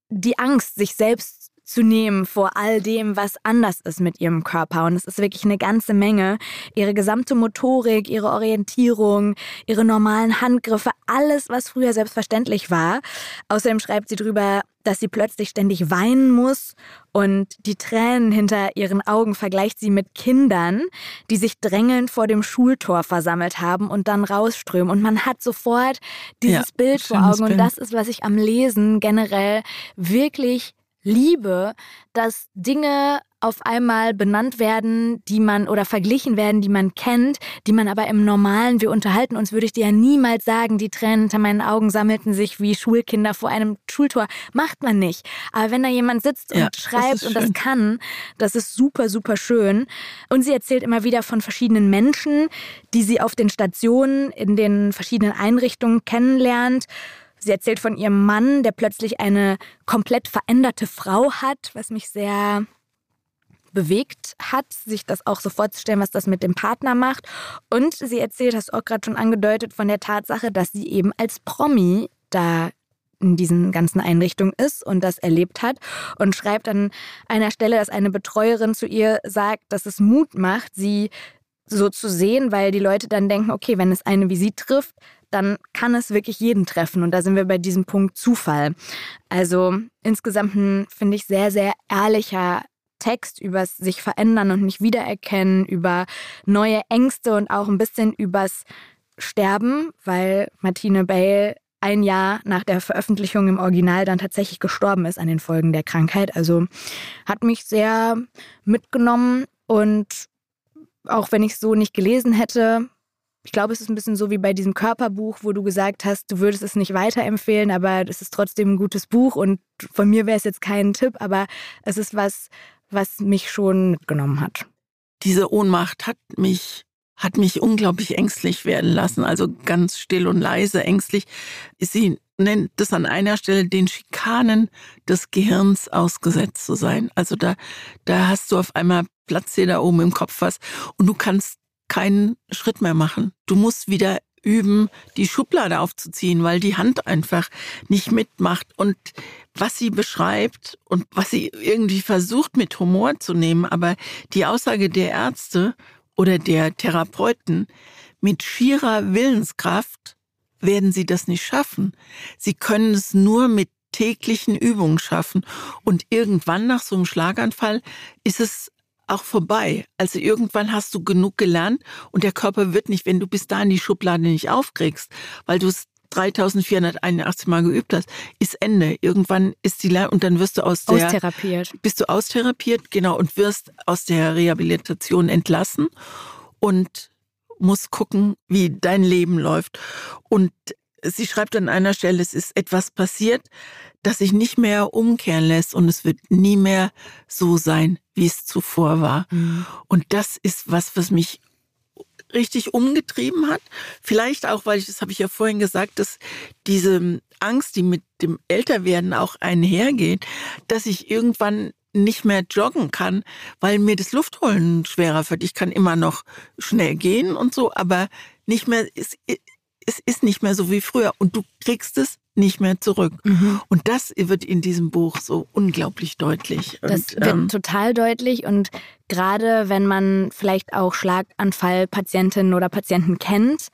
Speaker 2: die Angst, sich selbst zu nehmen vor all dem, was anders ist mit ihrem Körper. Und es ist wirklich eine ganze Menge. Ihre gesamte Motorik, ihre Orientierung, ihre normalen Handgriffe, alles, was früher selbstverständlich war. Außerdem schreibt sie drüber, dass sie plötzlich ständig weinen muss und die Tränen hinter ihren Augen vergleicht sie mit Kindern, die sich drängelnd vor dem Schultor versammelt haben und dann rausströmen. Und man hat sofort dieses ja, Bild vor Augen. Und das ist, was ich am Lesen generell wirklich liebe, dass Dinge auf einmal benannt werden, die man oder verglichen werden, die man kennt, die man aber im Normalen, wir unterhalten uns, würde ich dir ja niemals sagen, die Tränen hinter meinen Augen sammelten sich wie Schulkinder vor einem Schultor. Macht man nicht. Aber wenn da jemand sitzt und ja, schreibt das und das kann, das ist super, super schön. Und sie erzählt immer wieder von verschiedenen Menschen, die sie auf den Stationen in den verschiedenen Einrichtungen kennenlernt Sie erzählt von ihrem Mann, der plötzlich eine komplett veränderte Frau hat, was mich sehr bewegt hat, sich das auch so vorzustellen, was das mit dem Partner macht. Und sie erzählt, hast du auch gerade schon angedeutet, von der Tatsache, dass sie eben als Promi da in diesen ganzen Einrichtungen ist und das erlebt hat und schreibt an einer Stelle, dass eine Betreuerin zu ihr sagt, dass es Mut macht, sie so zu sehen, weil die Leute dann denken, okay, wenn es eine wie sie trifft, dann kann es wirklich jeden treffen. Und da sind wir bei diesem Punkt Zufall. Also insgesamt ein, finde ich, sehr, sehr ehrlicher Text übers sich verändern und nicht wiedererkennen, über neue Ängste und auch ein bisschen übers Sterben, weil Martine Bale ein Jahr nach der Veröffentlichung im Original dann tatsächlich gestorben ist an den Folgen der Krankheit. Also hat mich sehr mitgenommen und auch wenn ich es so nicht gelesen hätte, ich glaube, es ist ein bisschen so wie bei diesem Körperbuch, wo du gesagt hast, du würdest es nicht weiterempfehlen, aber es ist trotzdem ein gutes Buch und von mir wäre es jetzt kein Tipp, aber es ist was, was mich schon mitgenommen hat.
Speaker 1: Diese Ohnmacht hat mich hat mich unglaublich ängstlich werden lassen, also ganz still und leise ängstlich. Sie nennt es an einer Stelle den Schikanen des Gehirns ausgesetzt zu sein. Also da, da hast du auf einmal Platz hier da oben im Kopf was und du kannst keinen Schritt mehr machen. Du musst wieder üben, die Schublade aufzuziehen, weil die Hand einfach nicht mitmacht. Und was sie beschreibt und was sie irgendwie versucht mit Humor zu nehmen, aber die Aussage der Ärzte oder der Therapeuten, mit schierer Willenskraft werden sie das nicht schaffen. Sie können es nur mit täglichen Übungen schaffen. Und irgendwann nach so einem Schlaganfall ist es auch vorbei. Also irgendwann hast du genug gelernt und der Körper wird nicht, wenn du bis dahin die Schublade nicht aufkriegst, weil du es 3481 Mal geübt hast, ist Ende. Irgendwann ist die Lern und dann wirst du aus der
Speaker 2: austherapiert.
Speaker 1: Bist du austherapiert, genau, und wirst aus der Rehabilitation entlassen und musst gucken, wie dein Leben läuft. Und sie schreibt an einer Stelle, es ist etwas passiert, das sich nicht mehr umkehren lässt und es wird nie mehr so sein, wie es zuvor war. Mhm. Und das ist was, was mich richtig umgetrieben hat. Vielleicht auch, weil ich, das habe ich ja vorhin gesagt, dass diese Angst, die mit dem Älterwerden auch einhergeht, dass ich irgendwann nicht mehr joggen kann, weil mir das Luftholen schwerer wird. Ich kann immer noch schnell gehen und so, aber nicht mehr, es, es ist nicht mehr so wie früher und du kriegst es nicht mehr zurück. Mhm. Und das wird in diesem Buch so unglaublich deutlich.
Speaker 2: Das und, wird ähm, total deutlich und gerade wenn man vielleicht auch Schlaganfallpatientinnen oder Patienten kennt,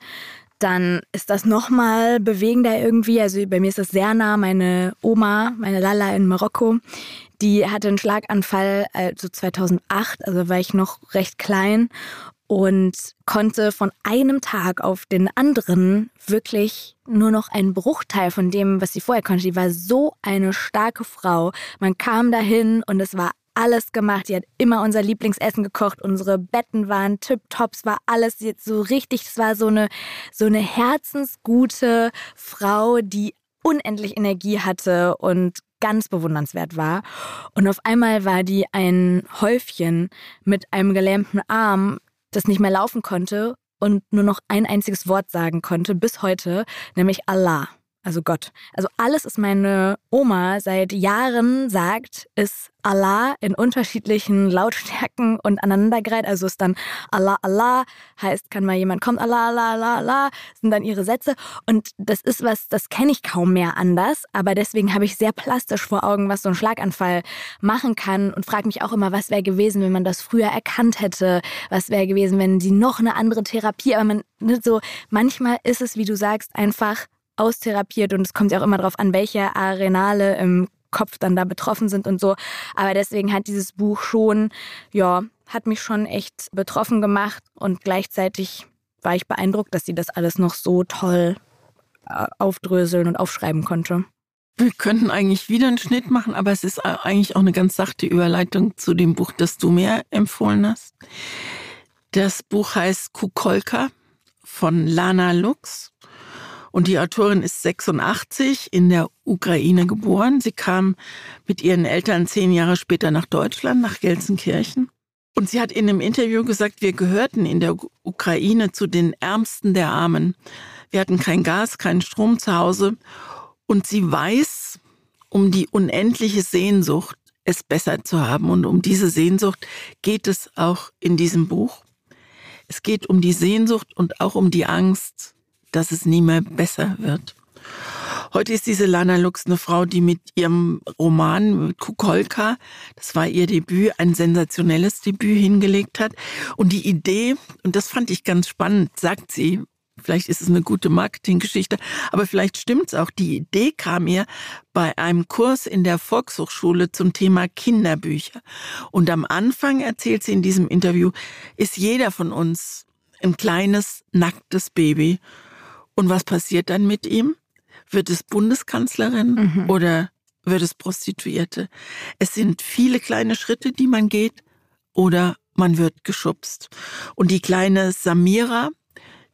Speaker 2: dann ist das nochmal bewegender irgendwie. Also bei mir ist das sehr nah. Meine Oma, meine Lala in Marokko, die hatte einen Schlaganfall also 2008, also war ich noch recht klein und konnte von einem Tag auf den anderen wirklich nur noch einen Bruchteil von dem, was sie vorher konnte. Die war so eine starke Frau. Man kam dahin und es war alles gemacht. Die hat immer unser Lieblingsessen gekocht. Unsere Betten waren tipptops, war alles jetzt so richtig. Es war so eine, so eine herzensgute Frau, die unendlich Energie hatte und ganz bewundernswert war. Und auf einmal war die ein Häufchen mit einem gelähmten Arm, das nicht mehr laufen konnte und nur noch ein einziges Wort sagen konnte bis heute, nämlich Allah also Gott. Also alles, was meine Oma seit Jahren sagt, ist Allah in unterschiedlichen Lautstärken und aneinandergereiht. Also ist dann Allah, Allah, heißt, kann mal jemand kommen, Allah, Allah, Allah, Allah, sind dann ihre Sätze. Und das ist was, das kenne ich kaum mehr anders. Aber deswegen habe ich sehr plastisch vor Augen, was so ein Schlaganfall machen kann und frage mich auch immer, was wäre gewesen, wenn man das früher erkannt hätte? Was wäre gewesen, wenn sie noch eine andere Therapie, aber man, ne, so, manchmal ist es, wie du sagst, einfach austherapiert und es kommt ja auch immer darauf an, welche Arenale im Kopf dann da betroffen sind und so. Aber deswegen hat dieses Buch schon, ja, hat mich schon echt betroffen gemacht und gleichzeitig war ich beeindruckt, dass sie das alles noch so toll äh, aufdröseln und aufschreiben konnte.
Speaker 1: Wir könnten eigentlich wieder einen Schnitt machen, aber es ist eigentlich auch eine ganz sachte Überleitung zu dem Buch, das du mir empfohlen hast. Das Buch heißt Kukolka von Lana Lux und die Autorin ist 86 in der Ukraine geboren. Sie kam mit ihren Eltern zehn Jahre später nach Deutschland, nach Gelsenkirchen. Und sie hat in einem Interview gesagt, wir gehörten in der Ukraine zu den Ärmsten der Armen. Wir hatten kein Gas, keinen Strom zu Hause. Und sie weiß um die unendliche Sehnsucht, es besser zu haben. Und um diese Sehnsucht geht es auch in diesem Buch. Es geht um die Sehnsucht und auch um die Angst, dass es nie mehr besser wird. Heute ist diese Lana Lux eine Frau, die mit ihrem Roman Kukolka, das war ihr Debüt, ein sensationelles Debüt hingelegt hat. Und die Idee, und das fand ich ganz spannend, sagt sie, vielleicht ist es eine gute Marketinggeschichte, aber vielleicht stimmt es auch. Die Idee kam ihr bei einem Kurs in der Volkshochschule zum Thema Kinderbücher. Und am Anfang erzählt sie in diesem Interview, ist jeder von uns ein kleines, nacktes Baby. Und was passiert dann mit ihm? Wird es Bundeskanzlerin mhm. oder wird es Prostituierte? Es sind viele kleine Schritte, die man geht oder man wird geschubst. Und die kleine Samira,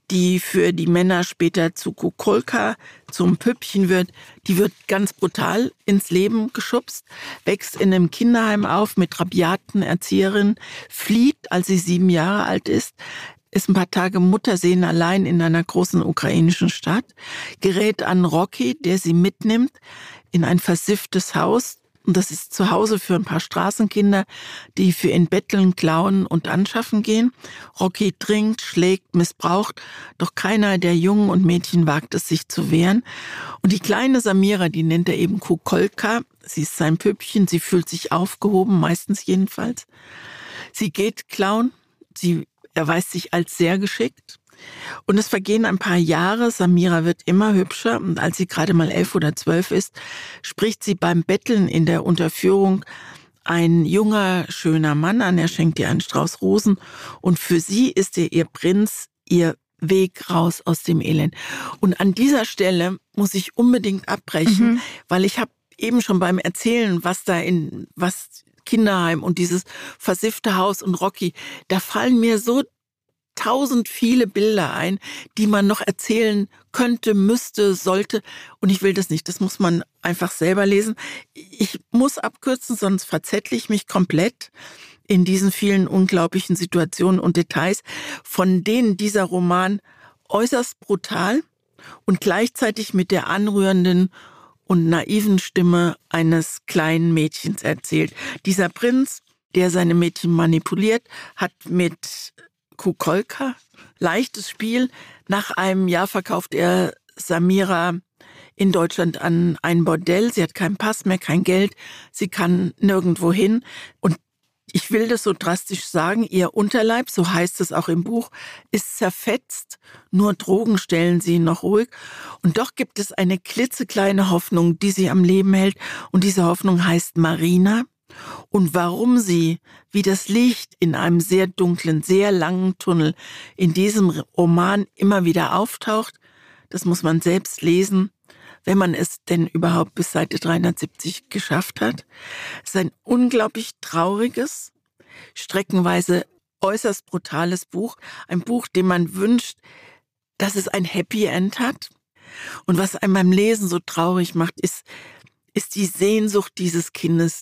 Speaker 1: die für die Männer später zu Kukolka, zum Püppchen wird, die wird ganz brutal ins Leben geschubst, wächst in einem Kinderheim auf mit rabiaten Erzieherinnen, flieht, als sie sieben Jahre alt ist, ist ein paar Tage Muttersehen allein in einer großen ukrainischen Stadt, gerät an Rocky, der sie mitnimmt in ein versifftes Haus. Und das ist zu Hause für ein paar Straßenkinder, die für ihn betteln, klauen und anschaffen gehen. Rocky trinkt, schlägt, missbraucht, doch keiner der Jungen und Mädchen wagt es, sich zu wehren. Und die kleine Samira, die nennt er eben Kukolka, sie ist sein Püppchen, sie fühlt sich aufgehoben, meistens jedenfalls. Sie geht klauen, sie erweist sich als sehr geschickt. Und es vergehen ein paar Jahre. Samira wird immer hübscher und als sie gerade mal elf oder zwölf ist, spricht sie beim Betteln in der Unterführung ein junger, schöner Mann an. Er schenkt ihr einen Strauß Rosen und für sie ist er ihr Prinz, ihr Weg raus aus dem Elend. Und an dieser Stelle muss ich unbedingt abbrechen, mhm. weil ich habe eben schon beim Erzählen, was da in was Kinderheim und dieses versiffte Haus und Rocky, da fallen mir so tausend viele Bilder ein, die man noch erzählen könnte, müsste, sollte. Und ich will das nicht. Das muss man einfach selber lesen. Ich muss abkürzen, sonst verzettle ich mich komplett in diesen vielen unglaublichen Situationen und Details, von denen dieser Roman äußerst brutal und gleichzeitig mit der anrührenden und naiven Stimme eines kleinen Mädchens erzählt. Dieser Prinz, der seine Mädchen manipuliert, hat mit Kukolka leichtes Spiel. Nach einem Jahr verkauft er Samira in Deutschland an ein Bordell. Sie hat keinen Pass mehr, kein Geld. Sie kann nirgendwo hin. Und ich will das so drastisch sagen, ihr Unterleib, so heißt es auch im Buch, ist zerfetzt, nur Drogen stellen sie noch ruhig. Und doch gibt es eine klitzekleine Hoffnung, die sie am Leben hält. Und diese Hoffnung heißt Marina. und warum sie wie das Licht in einem sehr dunklen, sehr langen Tunnel in diesem Roman immer wieder auftaucht, das muss man selbst lesen, wenn man es denn überhaupt bis Seite 370 geschafft hat. Es ist ein unglaublich trauriges, streckenweise äußerst brutales Buch, ein Buch, dem man wünscht, dass es ein Happy End hat. Und was einem beim Lesen so traurig macht, ist, ist die Sehnsucht dieses Kindes,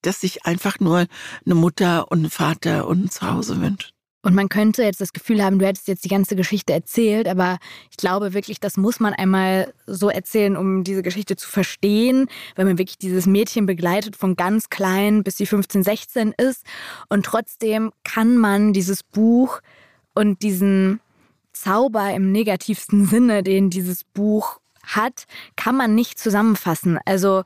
Speaker 1: das sich einfach nur eine Mutter und einen Vater und ein Zuhause wünscht.
Speaker 2: Und man könnte jetzt das Gefühl haben, du hättest jetzt die ganze Geschichte erzählt, aber ich glaube wirklich, das muss man einmal so erzählen, um diese Geschichte zu verstehen, weil man wirklich dieses Mädchen begleitet von ganz klein bis sie 15, 16 ist. Und trotzdem kann man dieses Buch und diesen Zauber im negativsten Sinne, den dieses Buch hat, kann man nicht zusammenfassen. Also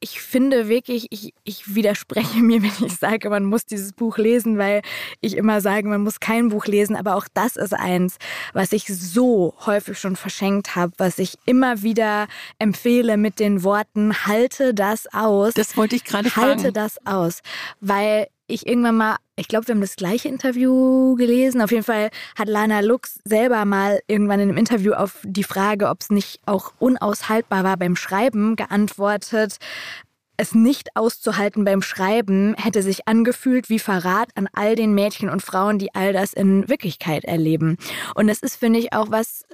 Speaker 2: ich finde wirklich, ich, ich widerspreche mir, wenn ich sage, man muss dieses Buch lesen, weil ich immer sage, man muss kein Buch lesen. Aber auch das ist eins, was ich so häufig schon verschenkt habe, was ich immer wieder empfehle mit den Worten, halte das aus.
Speaker 1: Das wollte ich gerade
Speaker 2: fragen. Halte das aus. Weil ich irgendwann mal, ich glaube, wir haben das gleiche Interview gelesen. Auf jeden Fall hat Lana Lux selber mal irgendwann in einem Interview auf die Frage, ob es nicht auch unaushaltbar war beim Schreiben, geantwortet, es nicht auszuhalten beim Schreiben hätte sich angefühlt wie Verrat an all den Mädchen und Frauen, die all das in Wirklichkeit erleben. Und das ist, finde ich, auch was,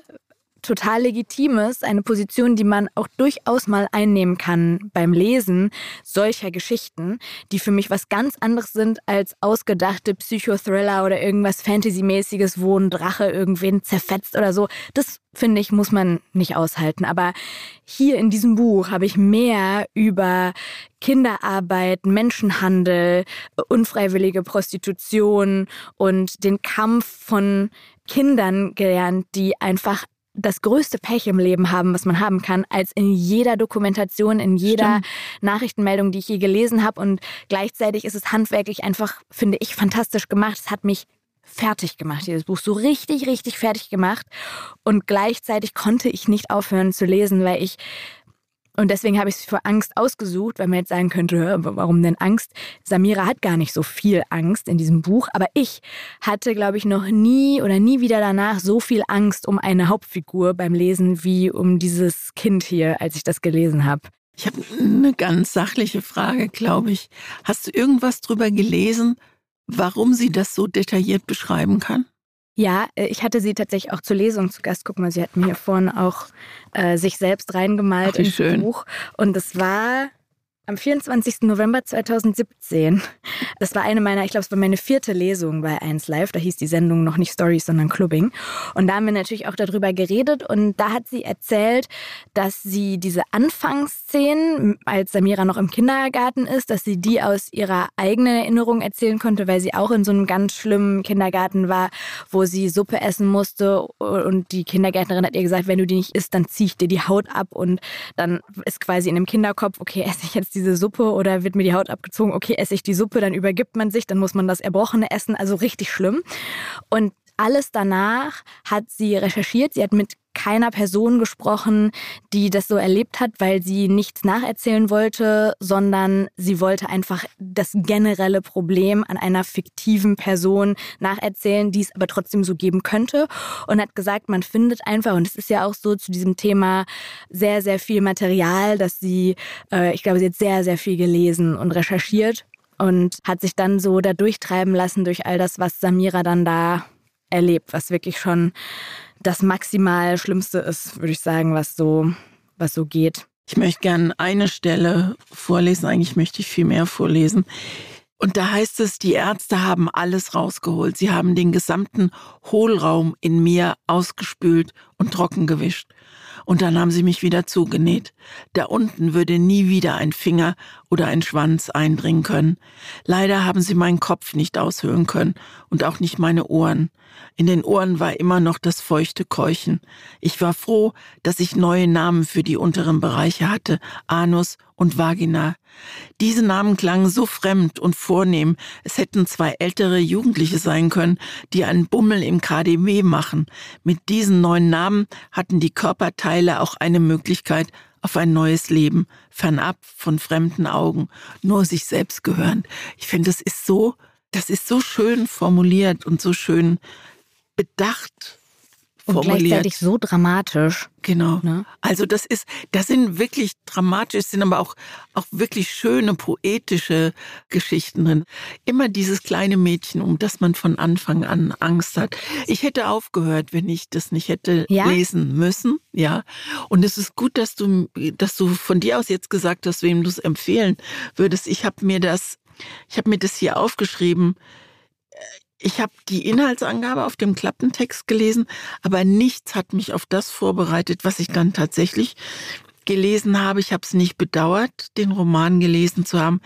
Speaker 2: total legitimes, eine Position, die man auch durchaus mal einnehmen kann beim Lesen solcher Geschichten, die für mich was ganz anderes sind als ausgedachte Psychothriller oder irgendwas Fantasymäßiges, wo ein Drache irgendwen zerfetzt oder so. Das finde ich, muss man nicht aushalten. Aber hier in diesem Buch habe ich mehr über Kinderarbeit, Menschenhandel, unfreiwillige Prostitution und den Kampf von Kindern gelernt, die einfach das größte Pech im Leben haben, was man haben kann, als in jeder Dokumentation, in jeder Stimmt. Nachrichtenmeldung, die ich je gelesen habe. Und gleichzeitig ist es handwerklich einfach, finde ich, fantastisch gemacht. Es hat mich fertig gemacht, dieses Buch. So richtig, richtig fertig gemacht. Und gleichzeitig konnte ich nicht aufhören zu lesen, weil ich und deswegen habe ich es vor Angst ausgesucht, weil man jetzt sagen könnte, warum denn Angst? Samira hat gar nicht so viel Angst in diesem Buch, aber ich hatte, glaube ich, noch nie oder nie wieder danach so viel Angst um eine Hauptfigur beim Lesen wie um dieses Kind hier, als ich das gelesen habe.
Speaker 1: Ich habe eine ganz sachliche Frage, glaube ich. Hast du irgendwas drüber gelesen, warum sie das so detailliert beschreiben kann?
Speaker 2: Ja, äh, ich hatte sie tatsächlich auch zur Lesung zu Gast. Guck mal, sie hat mir hier vorne auch äh, sich selbst reingemalt Ach, ins schön. Buch. Und es war am 24. November 2017. Das war eine meiner, ich glaube, es war meine vierte Lesung bei 1 Live. Da hieß die Sendung noch nicht Stories, sondern Clubbing. Und da haben wir natürlich auch darüber geredet. Und da hat sie erzählt, dass sie diese Anfangsszenen, als Samira noch im Kindergarten ist, dass sie die aus ihrer eigenen Erinnerung erzählen konnte, weil sie auch in so einem ganz schlimmen Kindergarten war, wo sie Suppe essen musste. Und die Kindergärtnerin hat ihr gesagt, wenn du die nicht isst, dann zieh ich dir die Haut ab. Und dann ist quasi in dem Kinderkopf, okay, esse ich jetzt diese Suppe oder wird mir die Haut abgezogen, okay, esse ich die Suppe, dann übergibt man sich, dann muss man das Erbrochene essen, also richtig schlimm. Und alles danach hat sie recherchiert. Sie hat mit keiner Person gesprochen, die das so erlebt hat, weil sie nichts nacherzählen wollte, sondern sie wollte einfach das generelle Problem an einer fiktiven Person nacherzählen, die es aber trotzdem so geben könnte und hat gesagt, man findet einfach, und es ist ja auch so zu diesem Thema sehr, sehr viel Material, dass sie, äh, ich glaube, sie hat sehr, sehr viel gelesen und recherchiert und hat sich dann so da durchtreiben lassen durch all das, was Samira dann da erlebt, was wirklich schon das maximal Schlimmste ist, würde ich sagen, was so, was so geht.
Speaker 1: Ich möchte gerne eine Stelle vorlesen, eigentlich möchte ich viel mehr vorlesen. Und da heißt es, die Ärzte haben alles rausgeholt. Sie haben den gesamten Hohlraum in mir ausgespült und trocken gewischt. Und dann haben sie mich wieder zugenäht. Da unten würde nie wieder ein Finger oder ein Schwanz eindringen können. Leider haben sie meinen Kopf nicht aushöhlen können und auch nicht meine Ohren. In den Ohren war immer noch das feuchte Keuchen. Ich war froh, dass ich neue Namen für die unteren Bereiche hatte, Anus und Vagina. Diese Namen klangen so fremd und vornehm, es hätten zwei ältere Jugendliche sein können, die einen Bummel im KDW machen. Mit diesen neuen Namen hatten die Körperteile auch eine Möglichkeit, auf ein neues Leben, fernab von fremden Augen, nur sich selbst gehörend. Ich finde, das ist so, das ist so schön formuliert und so schön bedacht
Speaker 2: und
Speaker 1: formuliert.
Speaker 2: gleichzeitig so dramatisch.
Speaker 1: Genau.
Speaker 2: Ne?
Speaker 1: Also das ist, das sind wirklich dramatisch, sind aber auch, auch wirklich schöne, poetische Geschichten drin. Immer dieses kleine Mädchen, um das man von Anfang an Angst hat. Ich hätte aufgehört, wenn ich das nicht hätte
Speaker 2: Ja?
Speaker 1: lesen müssen. Ja. Und es ist gut, dass du, dass du von dir aus jetzt gesagt hast, wem du es empfehlen würdest. Ich habe mir das, ich habe mir das hier aufgeschrieben. Ich habe die Inhaltsangabe auf dem Klappentext gelesen, aber nichts hat mich auf das vorbereitet, was ich dann tatsächlich gelesen habe. Ich habe es nicht bedauert, den Roman gelesen zu haben,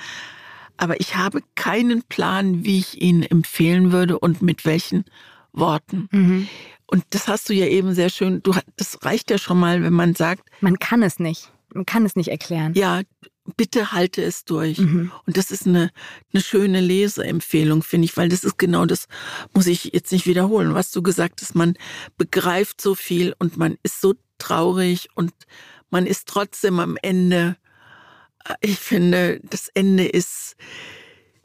Speaker 1: aber ich habe keinen Plan, wie ich ihn empfehlen würde und mit welchen Worten.
Speaker 2: Mhm.
Speaker 1: Und das hast du ja eben sehr schön, du, das reicht ja schon mal, wenn man sagt,
Speaker 2: Man kann es nicht. Man kann es nicht erklären.
Speaker 1: ja, bitte halte es durch.
Speaker 2: Mhm.
Speaker 1: Und das ist eine, eine schöne Leseempfehlung, finde ich, weil das ist genau das, muss ich jetzt nicht wiederholen, was du gesagt hast. Man begreift so viel und man ist so traurig und man ist trotzdem am Ende. Ich finde, das Ende ist,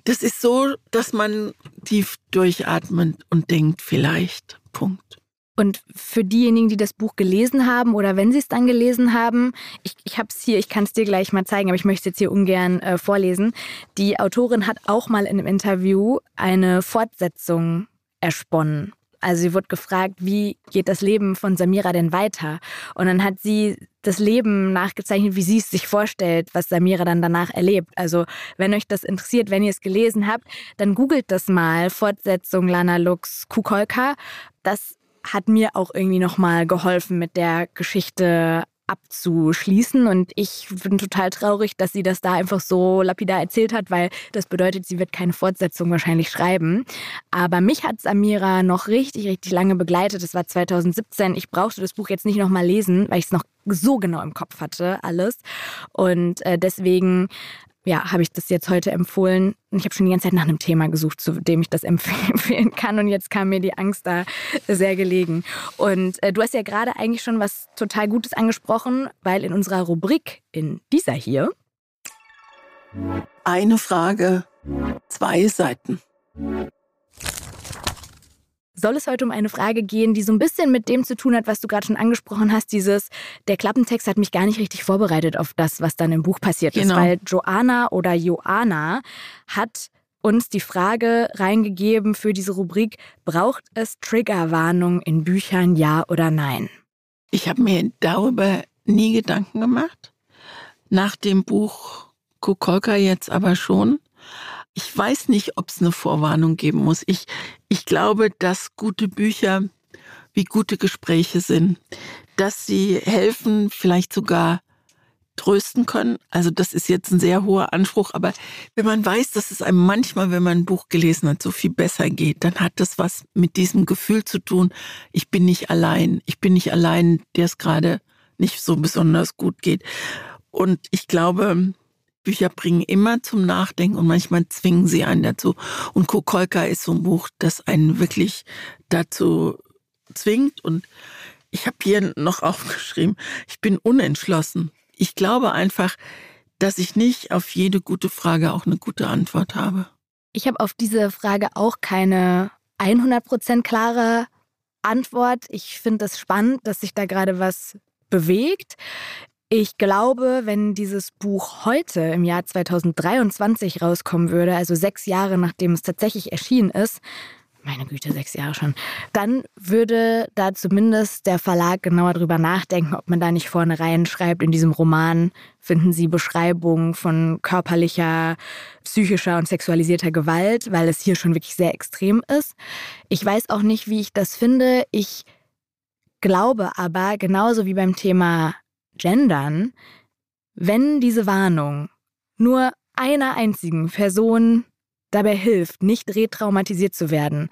Speaker 1: das ist so, dass man tief durchatmet und denkt, vielleicht. Punkt.
Speaker 2: Und für diejenigen, die das Buch gelesen haben oder wenn sie es dann gelesen haben, ich, ich habe es hier, ich kann es dir gleich mal zeigen, aber ich möchte es jetzt hier ungern äh, vorlesen. Die Autorin hat auch mal in einem Interview eine Fortsetzung ersponnen. Also sie wurde gefragt, wie geht das Leben von Samira denn weiter? Und dann hat sie das Leben nachgezeichnet, wie sie es sich vorstellt, was Samira dann danach erlebt. Also wenn euch das interessiert, wenn ihr es gelesen habt, dann googelt das mal. Fortsetzung Lana Lux Kukolka. Das hat mir auch irgendwie nochmal geholfen, mit der Geschichte abzuschließen. Und ich bin total traurig, dass sie das da einfach so lapidar erzählt hat, weil das bedeutet, sie wird keine Fortsetzung wahrscheinlich schreiben. Aber mich hat Samira noch richtig, richtig lange begleitet. Das war 2017. Ich brauchte das Buch jetzt nicht nochmal lesen, weil ich es noch so genau im Kopf hatte, alles. Und äh, deswegen ja, habe ich das jetzt heute empfohlen. Und ich habe schon die ganze Zeit nach einem Thema gesucht, zu dem ich das empfehlen kann. Und jetzt kam mir die Angst da sehr gelegen. Und äh, du hast ja gerade eigentlich schon was total Gutes angesprochen, weil in unserer Rubrik, in dieser hier,
Speaker 1: Eine Frage, zwei Seiten.
Speaker 2: Soll es heute um eine Frage gehen, die so ein bisschen mit dem zu tun hat, was du gerade schon angesprochen hast. Dieses, der Klappentext hat mich gar nicht richtig vorbereitet auf das, was dann im Buch passiert ist.
Speaker 1: Genau.
Speaker 2: Weil Joanna oder Joanna hat uns die Frage reingegeben für diese Rubrik, braucht es Triggerwarnung in Büchern, ja oder nein?
Speaker 1: Ich habe mir darüber nie Gedanken gemacht. Nach dem Buch Kukolka jetzt aber schon. Ich weiß nicht, ob es eine Vorwarnung geben muss. Ich, ich glaube, dass gute Bücher wie gute Gespräche sind, dass sie helfen, vielleicht sogar trösten können. Also das ist jetzt ein sehr hoher Anspruch, aber wenn man weiß, dass es einem manchmal, wenn man ein Buch gelesen hat, so viel besser geht, dann hat das was mit diesem Gefühl zu tun, ich bin nicht allein, ich bin nicht allein, der es gerade nicht so besonders gut geht. Und ich glaube, Bücher bringen immer zum Nachdenken und manchmal zwingen sie einen dazu. Und Kukolka ist so ein Buch, das einen wirklich dazu zwingt. Und ich habe hier noch aufgeschrieben, ich bin unentschlossen. Ich glaube einfach, dass ich nicht auf jede gute Frage auch eine gute Antwort habe.
Speaker 2: Ich habe auf diese Frage auch keine 100% klare Antwort. Ich finde es spannend, dass sich da gerade was bewegt. Ich glaube, wenn dieses Buch heute im Jahr 2023 rauskommen würde, also sechs Jahre nachdem es tatsächlich erschienen ist, meine Güte, sechs Jahre schon, dann würde da zumindest der Verlag genauer drüber nachdenken, ob man da nicht vorne reinschreibt, in diesem Roman finden Sie Beschreibungen von körperlicher, psychischer und sexualisierter Gewalt, weil es hier schon wirklich sehr extrem ist. Ich weiß auch nicht, wie ich das finde. Ich glaube aber, genauso wie beim Thema Gendern, wenn diese Warnung nur einer einzigen Person dabei hilft, nicht retraumatisiert zu werden.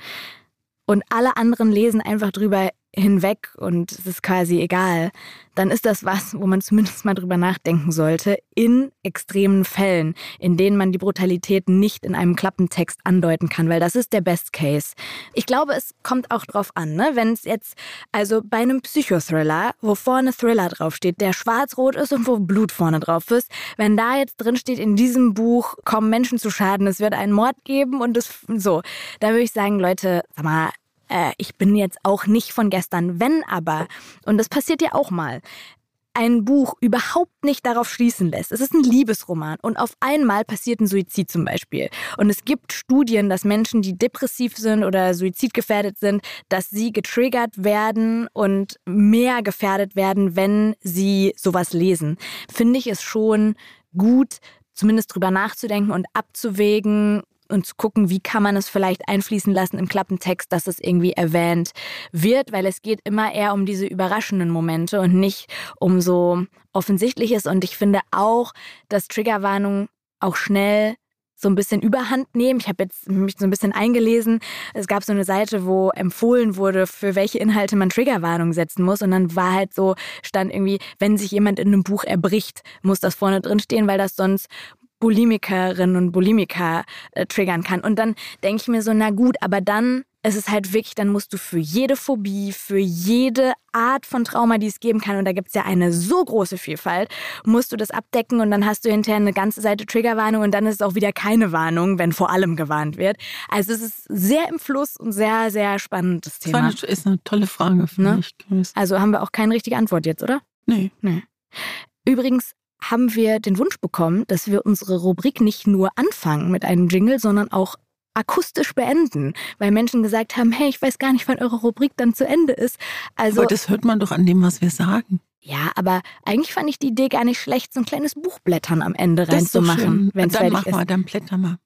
Speaker 2: Und alle anderen lesen einfach drüber, hinweg und es ist quasi egal, dann ist das was, wo man zumindest mal drüber nachdenken sollte, in extremen Fällen, in denen man die Brutalität nicht in einem Klappentext andeuten kann, weil das ist der Best Case. Ich glaube, es kommt auch drauf an, ne? wenn es jetzt, also bei einem Psychothriller, wo vorne Thriller draufsteht, der schwarz-rot ist und wo Blut vorne drauf ist, wenn da jetzt drin steht, in diesem Buch kommen Menschen zu Schaden, es wird einen Mord geben und es so, da würde ich sagen, Leute, sag mal, äh, ich bin jetzt auch nicht von gestern, wenn aber, und das passiert ja auch mal, ein Buch überhaupt nicht darauf schließen lässt. Es ist ein Liebesroman und auf einmal passiert ein Suizid zum Beispiel. Und es gibt Studien, dass Menschen, die depressiv sind oder suizidgefährdet sind, dass sie getriggert werden und mehr gefährdet werden, wenn sie sowas lesen. Finde ich es schon gut, zumindest drüber nachzudenken und abzuwägen, und zu gucken, wie kann man es vielleicht einfließen lassen im Klappentext, dass es irgendwie erwähnt wird, weil es geht immer eher um diese überraschenden Momente und nicht um so offensichtliches. Und ich finde auch, dass Triggerwarnungen auch schnell so ein bisschen Überhand nehmen. Ich habe jetzt mich so ein bisschen eingelesen. Es gab so eine Seite, wo empfohlen wurde, für welche Inhalte man Triggerwarnung setzen muss. Und dann war halt so, stand irgendwie, wenn sich jemand in einem Buch erbricht, muss das vorne drin stehen, weil das sonst Bulimikerinnen und Bulimiker äh, triggern kann. Und dann denke ich mir so, na gut, aber dann ist es halt wirklich, dann musst du für jede Phobie, für jede Art von Trauma, die es geben kann, und da gibt es ja eine so große Vielfalt, musst du das abdecken und dann hast du hinterher eine ganze Seite Triggerwarnung und dann ist es auch wieder keine Warnung, wenn vor allem gewarnt wird. Also es ist sehr im Fluss und sehr, sehr spannendes Thema.
Speaker 1: Das ist eine tolle Frage für ne? mich.
Speaker 2: Also haben wir auch keine richtige Antwort jetzt, oder?
Speaker 1: Nee. nee.
Speaker 2: Übrigens, haben wir den Wunsch bekommen, dass wir unsere Rubrik nicht nur anfangen mit einem Jingle, sondern auch akustisch beenden, weil Menschen gesagt haben, hey, ich weiß gar nicht, wann eure Rubrik dann zu Ende ist. Also,
Speaker 1: aber das hört man doch an dem, was wir sagen.
Speaker 2: Ja, aber eigentlich fand ich die Idee gar nicht schlecht, so ein kleines Buchblättern am Ende reinzumachen.
Speaker 1: Wenn dann mach ist. mal, dann blätter mal.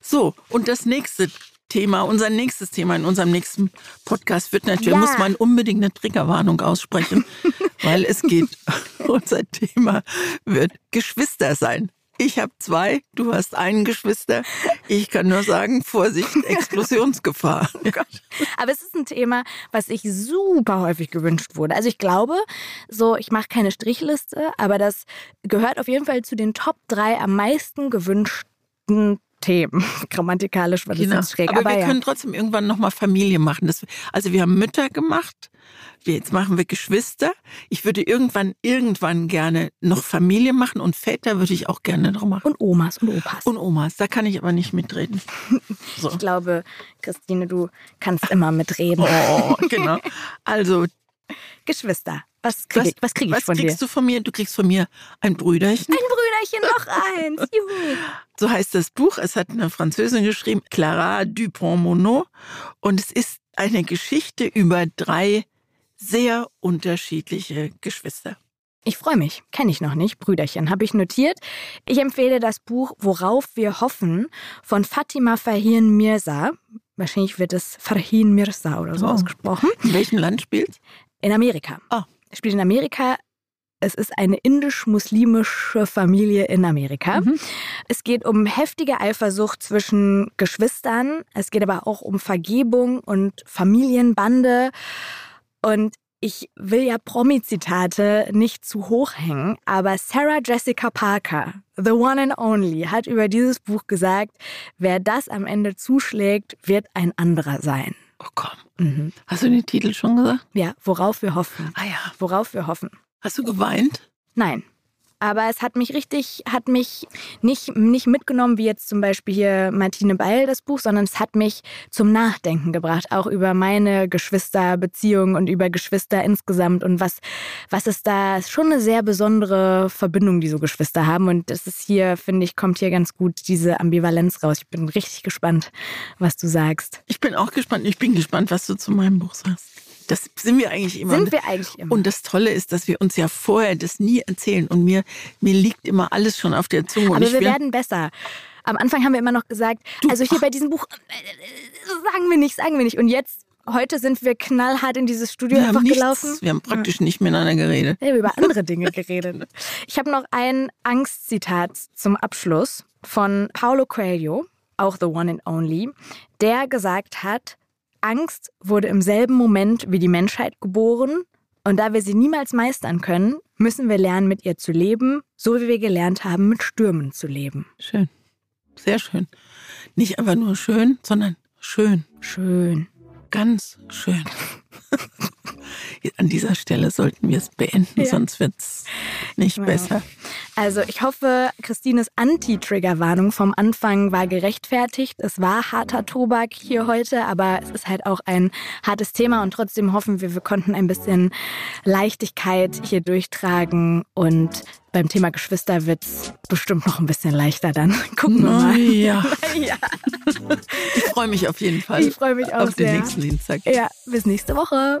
Speaker 1: So, und das nächste Thema, unser nächstes Thema in unserem nächsten Podcast wird natürlich, ja. muss man unbedingt eine Triggerwarnung aussprechen, weil es geht, unser Thema wird Geschwister sein. Ich habe zwei, du hast einen Geschwister. Ich kann nur sagen, Vorsicht, Explosionsgefahr. Oh
Speaker 2: aber es ist ein Thema, was sich super häufig gewünscht wurde. Also ich glaube, so, ich mache keine Strichliste, aber das gehört auf jeden Fall zu den Top drei am meisten gewünschten Themen. Grammatikalisch war das genau. jetzt schräg.
Speaker 1: Aber, aber wir ja. können trotzdem irgendwann nochmal Familie machen. Das, also wir haben Mütter gemacht. Jetzt machen wir Geschwister. Ich würde irgendwann, irgendwann gerne noch Familie machen und Väter würde ich auch gerne noch machen.
Speaker 2: Und Omas und Opas.
Speaker 1: Und Omas, da kann ich aber nicht mitreden.
Speaker 2: So. Ich glaube, Christine, du kannst immer mitreden.
Speaker 1: Oh, genau. Also.
Speaker 2: Geschwister. Was kriege ich, was krieg ich
Speaker 1: was
Speaker 2: von
Speaker 1: dir? Was kriegst du von mir? Du kriegst von mir ein Brüderchen.
Speaker 2: Ein Brüderchen, noch eins. Juhu.
Speaker 1: So heißt das Buch. Es hat eine Französin geschrieben, Clara Dupont-Monod. Und es ist eine Geschichte über drei sehr unterschiedliche Geschwister.
Speaker 2: Ich freue mich. Kenne ich noch nicht. Brüderchen habe ich notiert. Ich empfehle das Buch Worauf wir hoffen von Fatima Fahin Mirza. Wahrscheinlich wird es Farhin Mirza oder so oh. ausgesprochen.
Speaker 1: In welchem Land spielt?
Speaker 2: In Amerika.
Speaker 1: Ah.
Speaker 2: Spielt in Amerika. Es ist eine indisch-muslimische Familie in Amerika. Mhm. Es geht um heftige Eifersucht zwischen Geschwistern. Es geht aber auch um Vergebung und Familienbande. Und ich will ja Promi-Zitate nicht zu hoch hängen, aber Sarah Jessica Parker, the one and only, hat über dieses Buch gesagt, wer das am Ende zuschlägt, wird ein anderer sein.
Speaker 1: Oh komm. Mhm. Hast du den Titel schon gesagt?
Speaker 2: Ja, worauf wir hoffen.
Speaker 1: Ah ja.
Speaker 2: Worauf wir hoffen.
Speaker 1: Hast du geweint?
Speaker 2: Nein. Aber es hat mich richtig, hat mich nicht, nicht mitgenommen, wie jetzt zum Beispiel hier Martine Beil das Buch, sondern es hat mich zum Nachdenken gebracht, auch über meine Geschwisterbeziehung und über Geschwister insgesamt und was, was ist da, ist schon eine sehr besondere Verbindung, die so Geschwister haben. Und das ist hier, finde ich, kommt hier ganz gut diese Ambivalenz raus. Ich bin richtig gespannt, was du sagst.
Speaker 1: Ich bin auch gespannt. Ich bin gespannt, was du zu meinem Buch sagst. Das sind wir eigentlich immer.
Speaker 2: Sind wir eigentlich immer.
Speaker 1: Und das Tolle ist, dass wir uns ja vorher das nie erzählen. Und mir, mir liegt immer alles schon auf der Zunge.
Speaker 2: Aber wir werden besser. Am Anfang haben wir immer noch gesagt, du, also hier bei diesem Buch, äh, sagen wir nicht, sagen wir nicht. Und jetzt heute sind wir knallhart in dieses Studio wir einfach gelaufen.
Speaker 1: Wir haben praktisch nicht miteinander geredet.
Speaker 2: Wir haben über andere Dinge geredet. Ich habe noch ein Angstzitat zum Abschluss von Paulo Coelho, auch The One and Only, der gesagt hat, Angst wurde im selben Moment wie die Menschheit geboren. Und da wir sie niemals meistern können, müssen wir lernen, mit ihr zu leben, so wie wir gelernt haben, mit Stürmen zu leben.
Speaker 1: Schön. Sehr schön. Nicht einfach nur schön, sondern schön.
Speaker 2: Schön.
Speaker 1: Ganz schön. An dieser Stelle sollten wir es beenden, ja. sonst wird es nicht ja. besser.
Speaker 2: Also ich hoffe, Christines Anti-Trigger-Warnung vom Anfang war gerechtfertigt. Es war harter Tobak hier heute, aber es ist halt auch ein hartes Thema und trotzdem hoffen wir, wir konnten ein bisschen Leichtigkeit hier durchtragen und beim Thema Geschwister wird es bestimmt noch ein bisschen leichter dann. Gucken wir mal.
Speaker 1: Ja. ja. Ich freue mich auf jeden Fall.
Speaker 2: Ich freue mich auch
Speaker 1: auf
Speaker 2: sehr.
Speaker 1: den nächsten Dienstag.
Speaker 2: Ja, bis nächste Woche.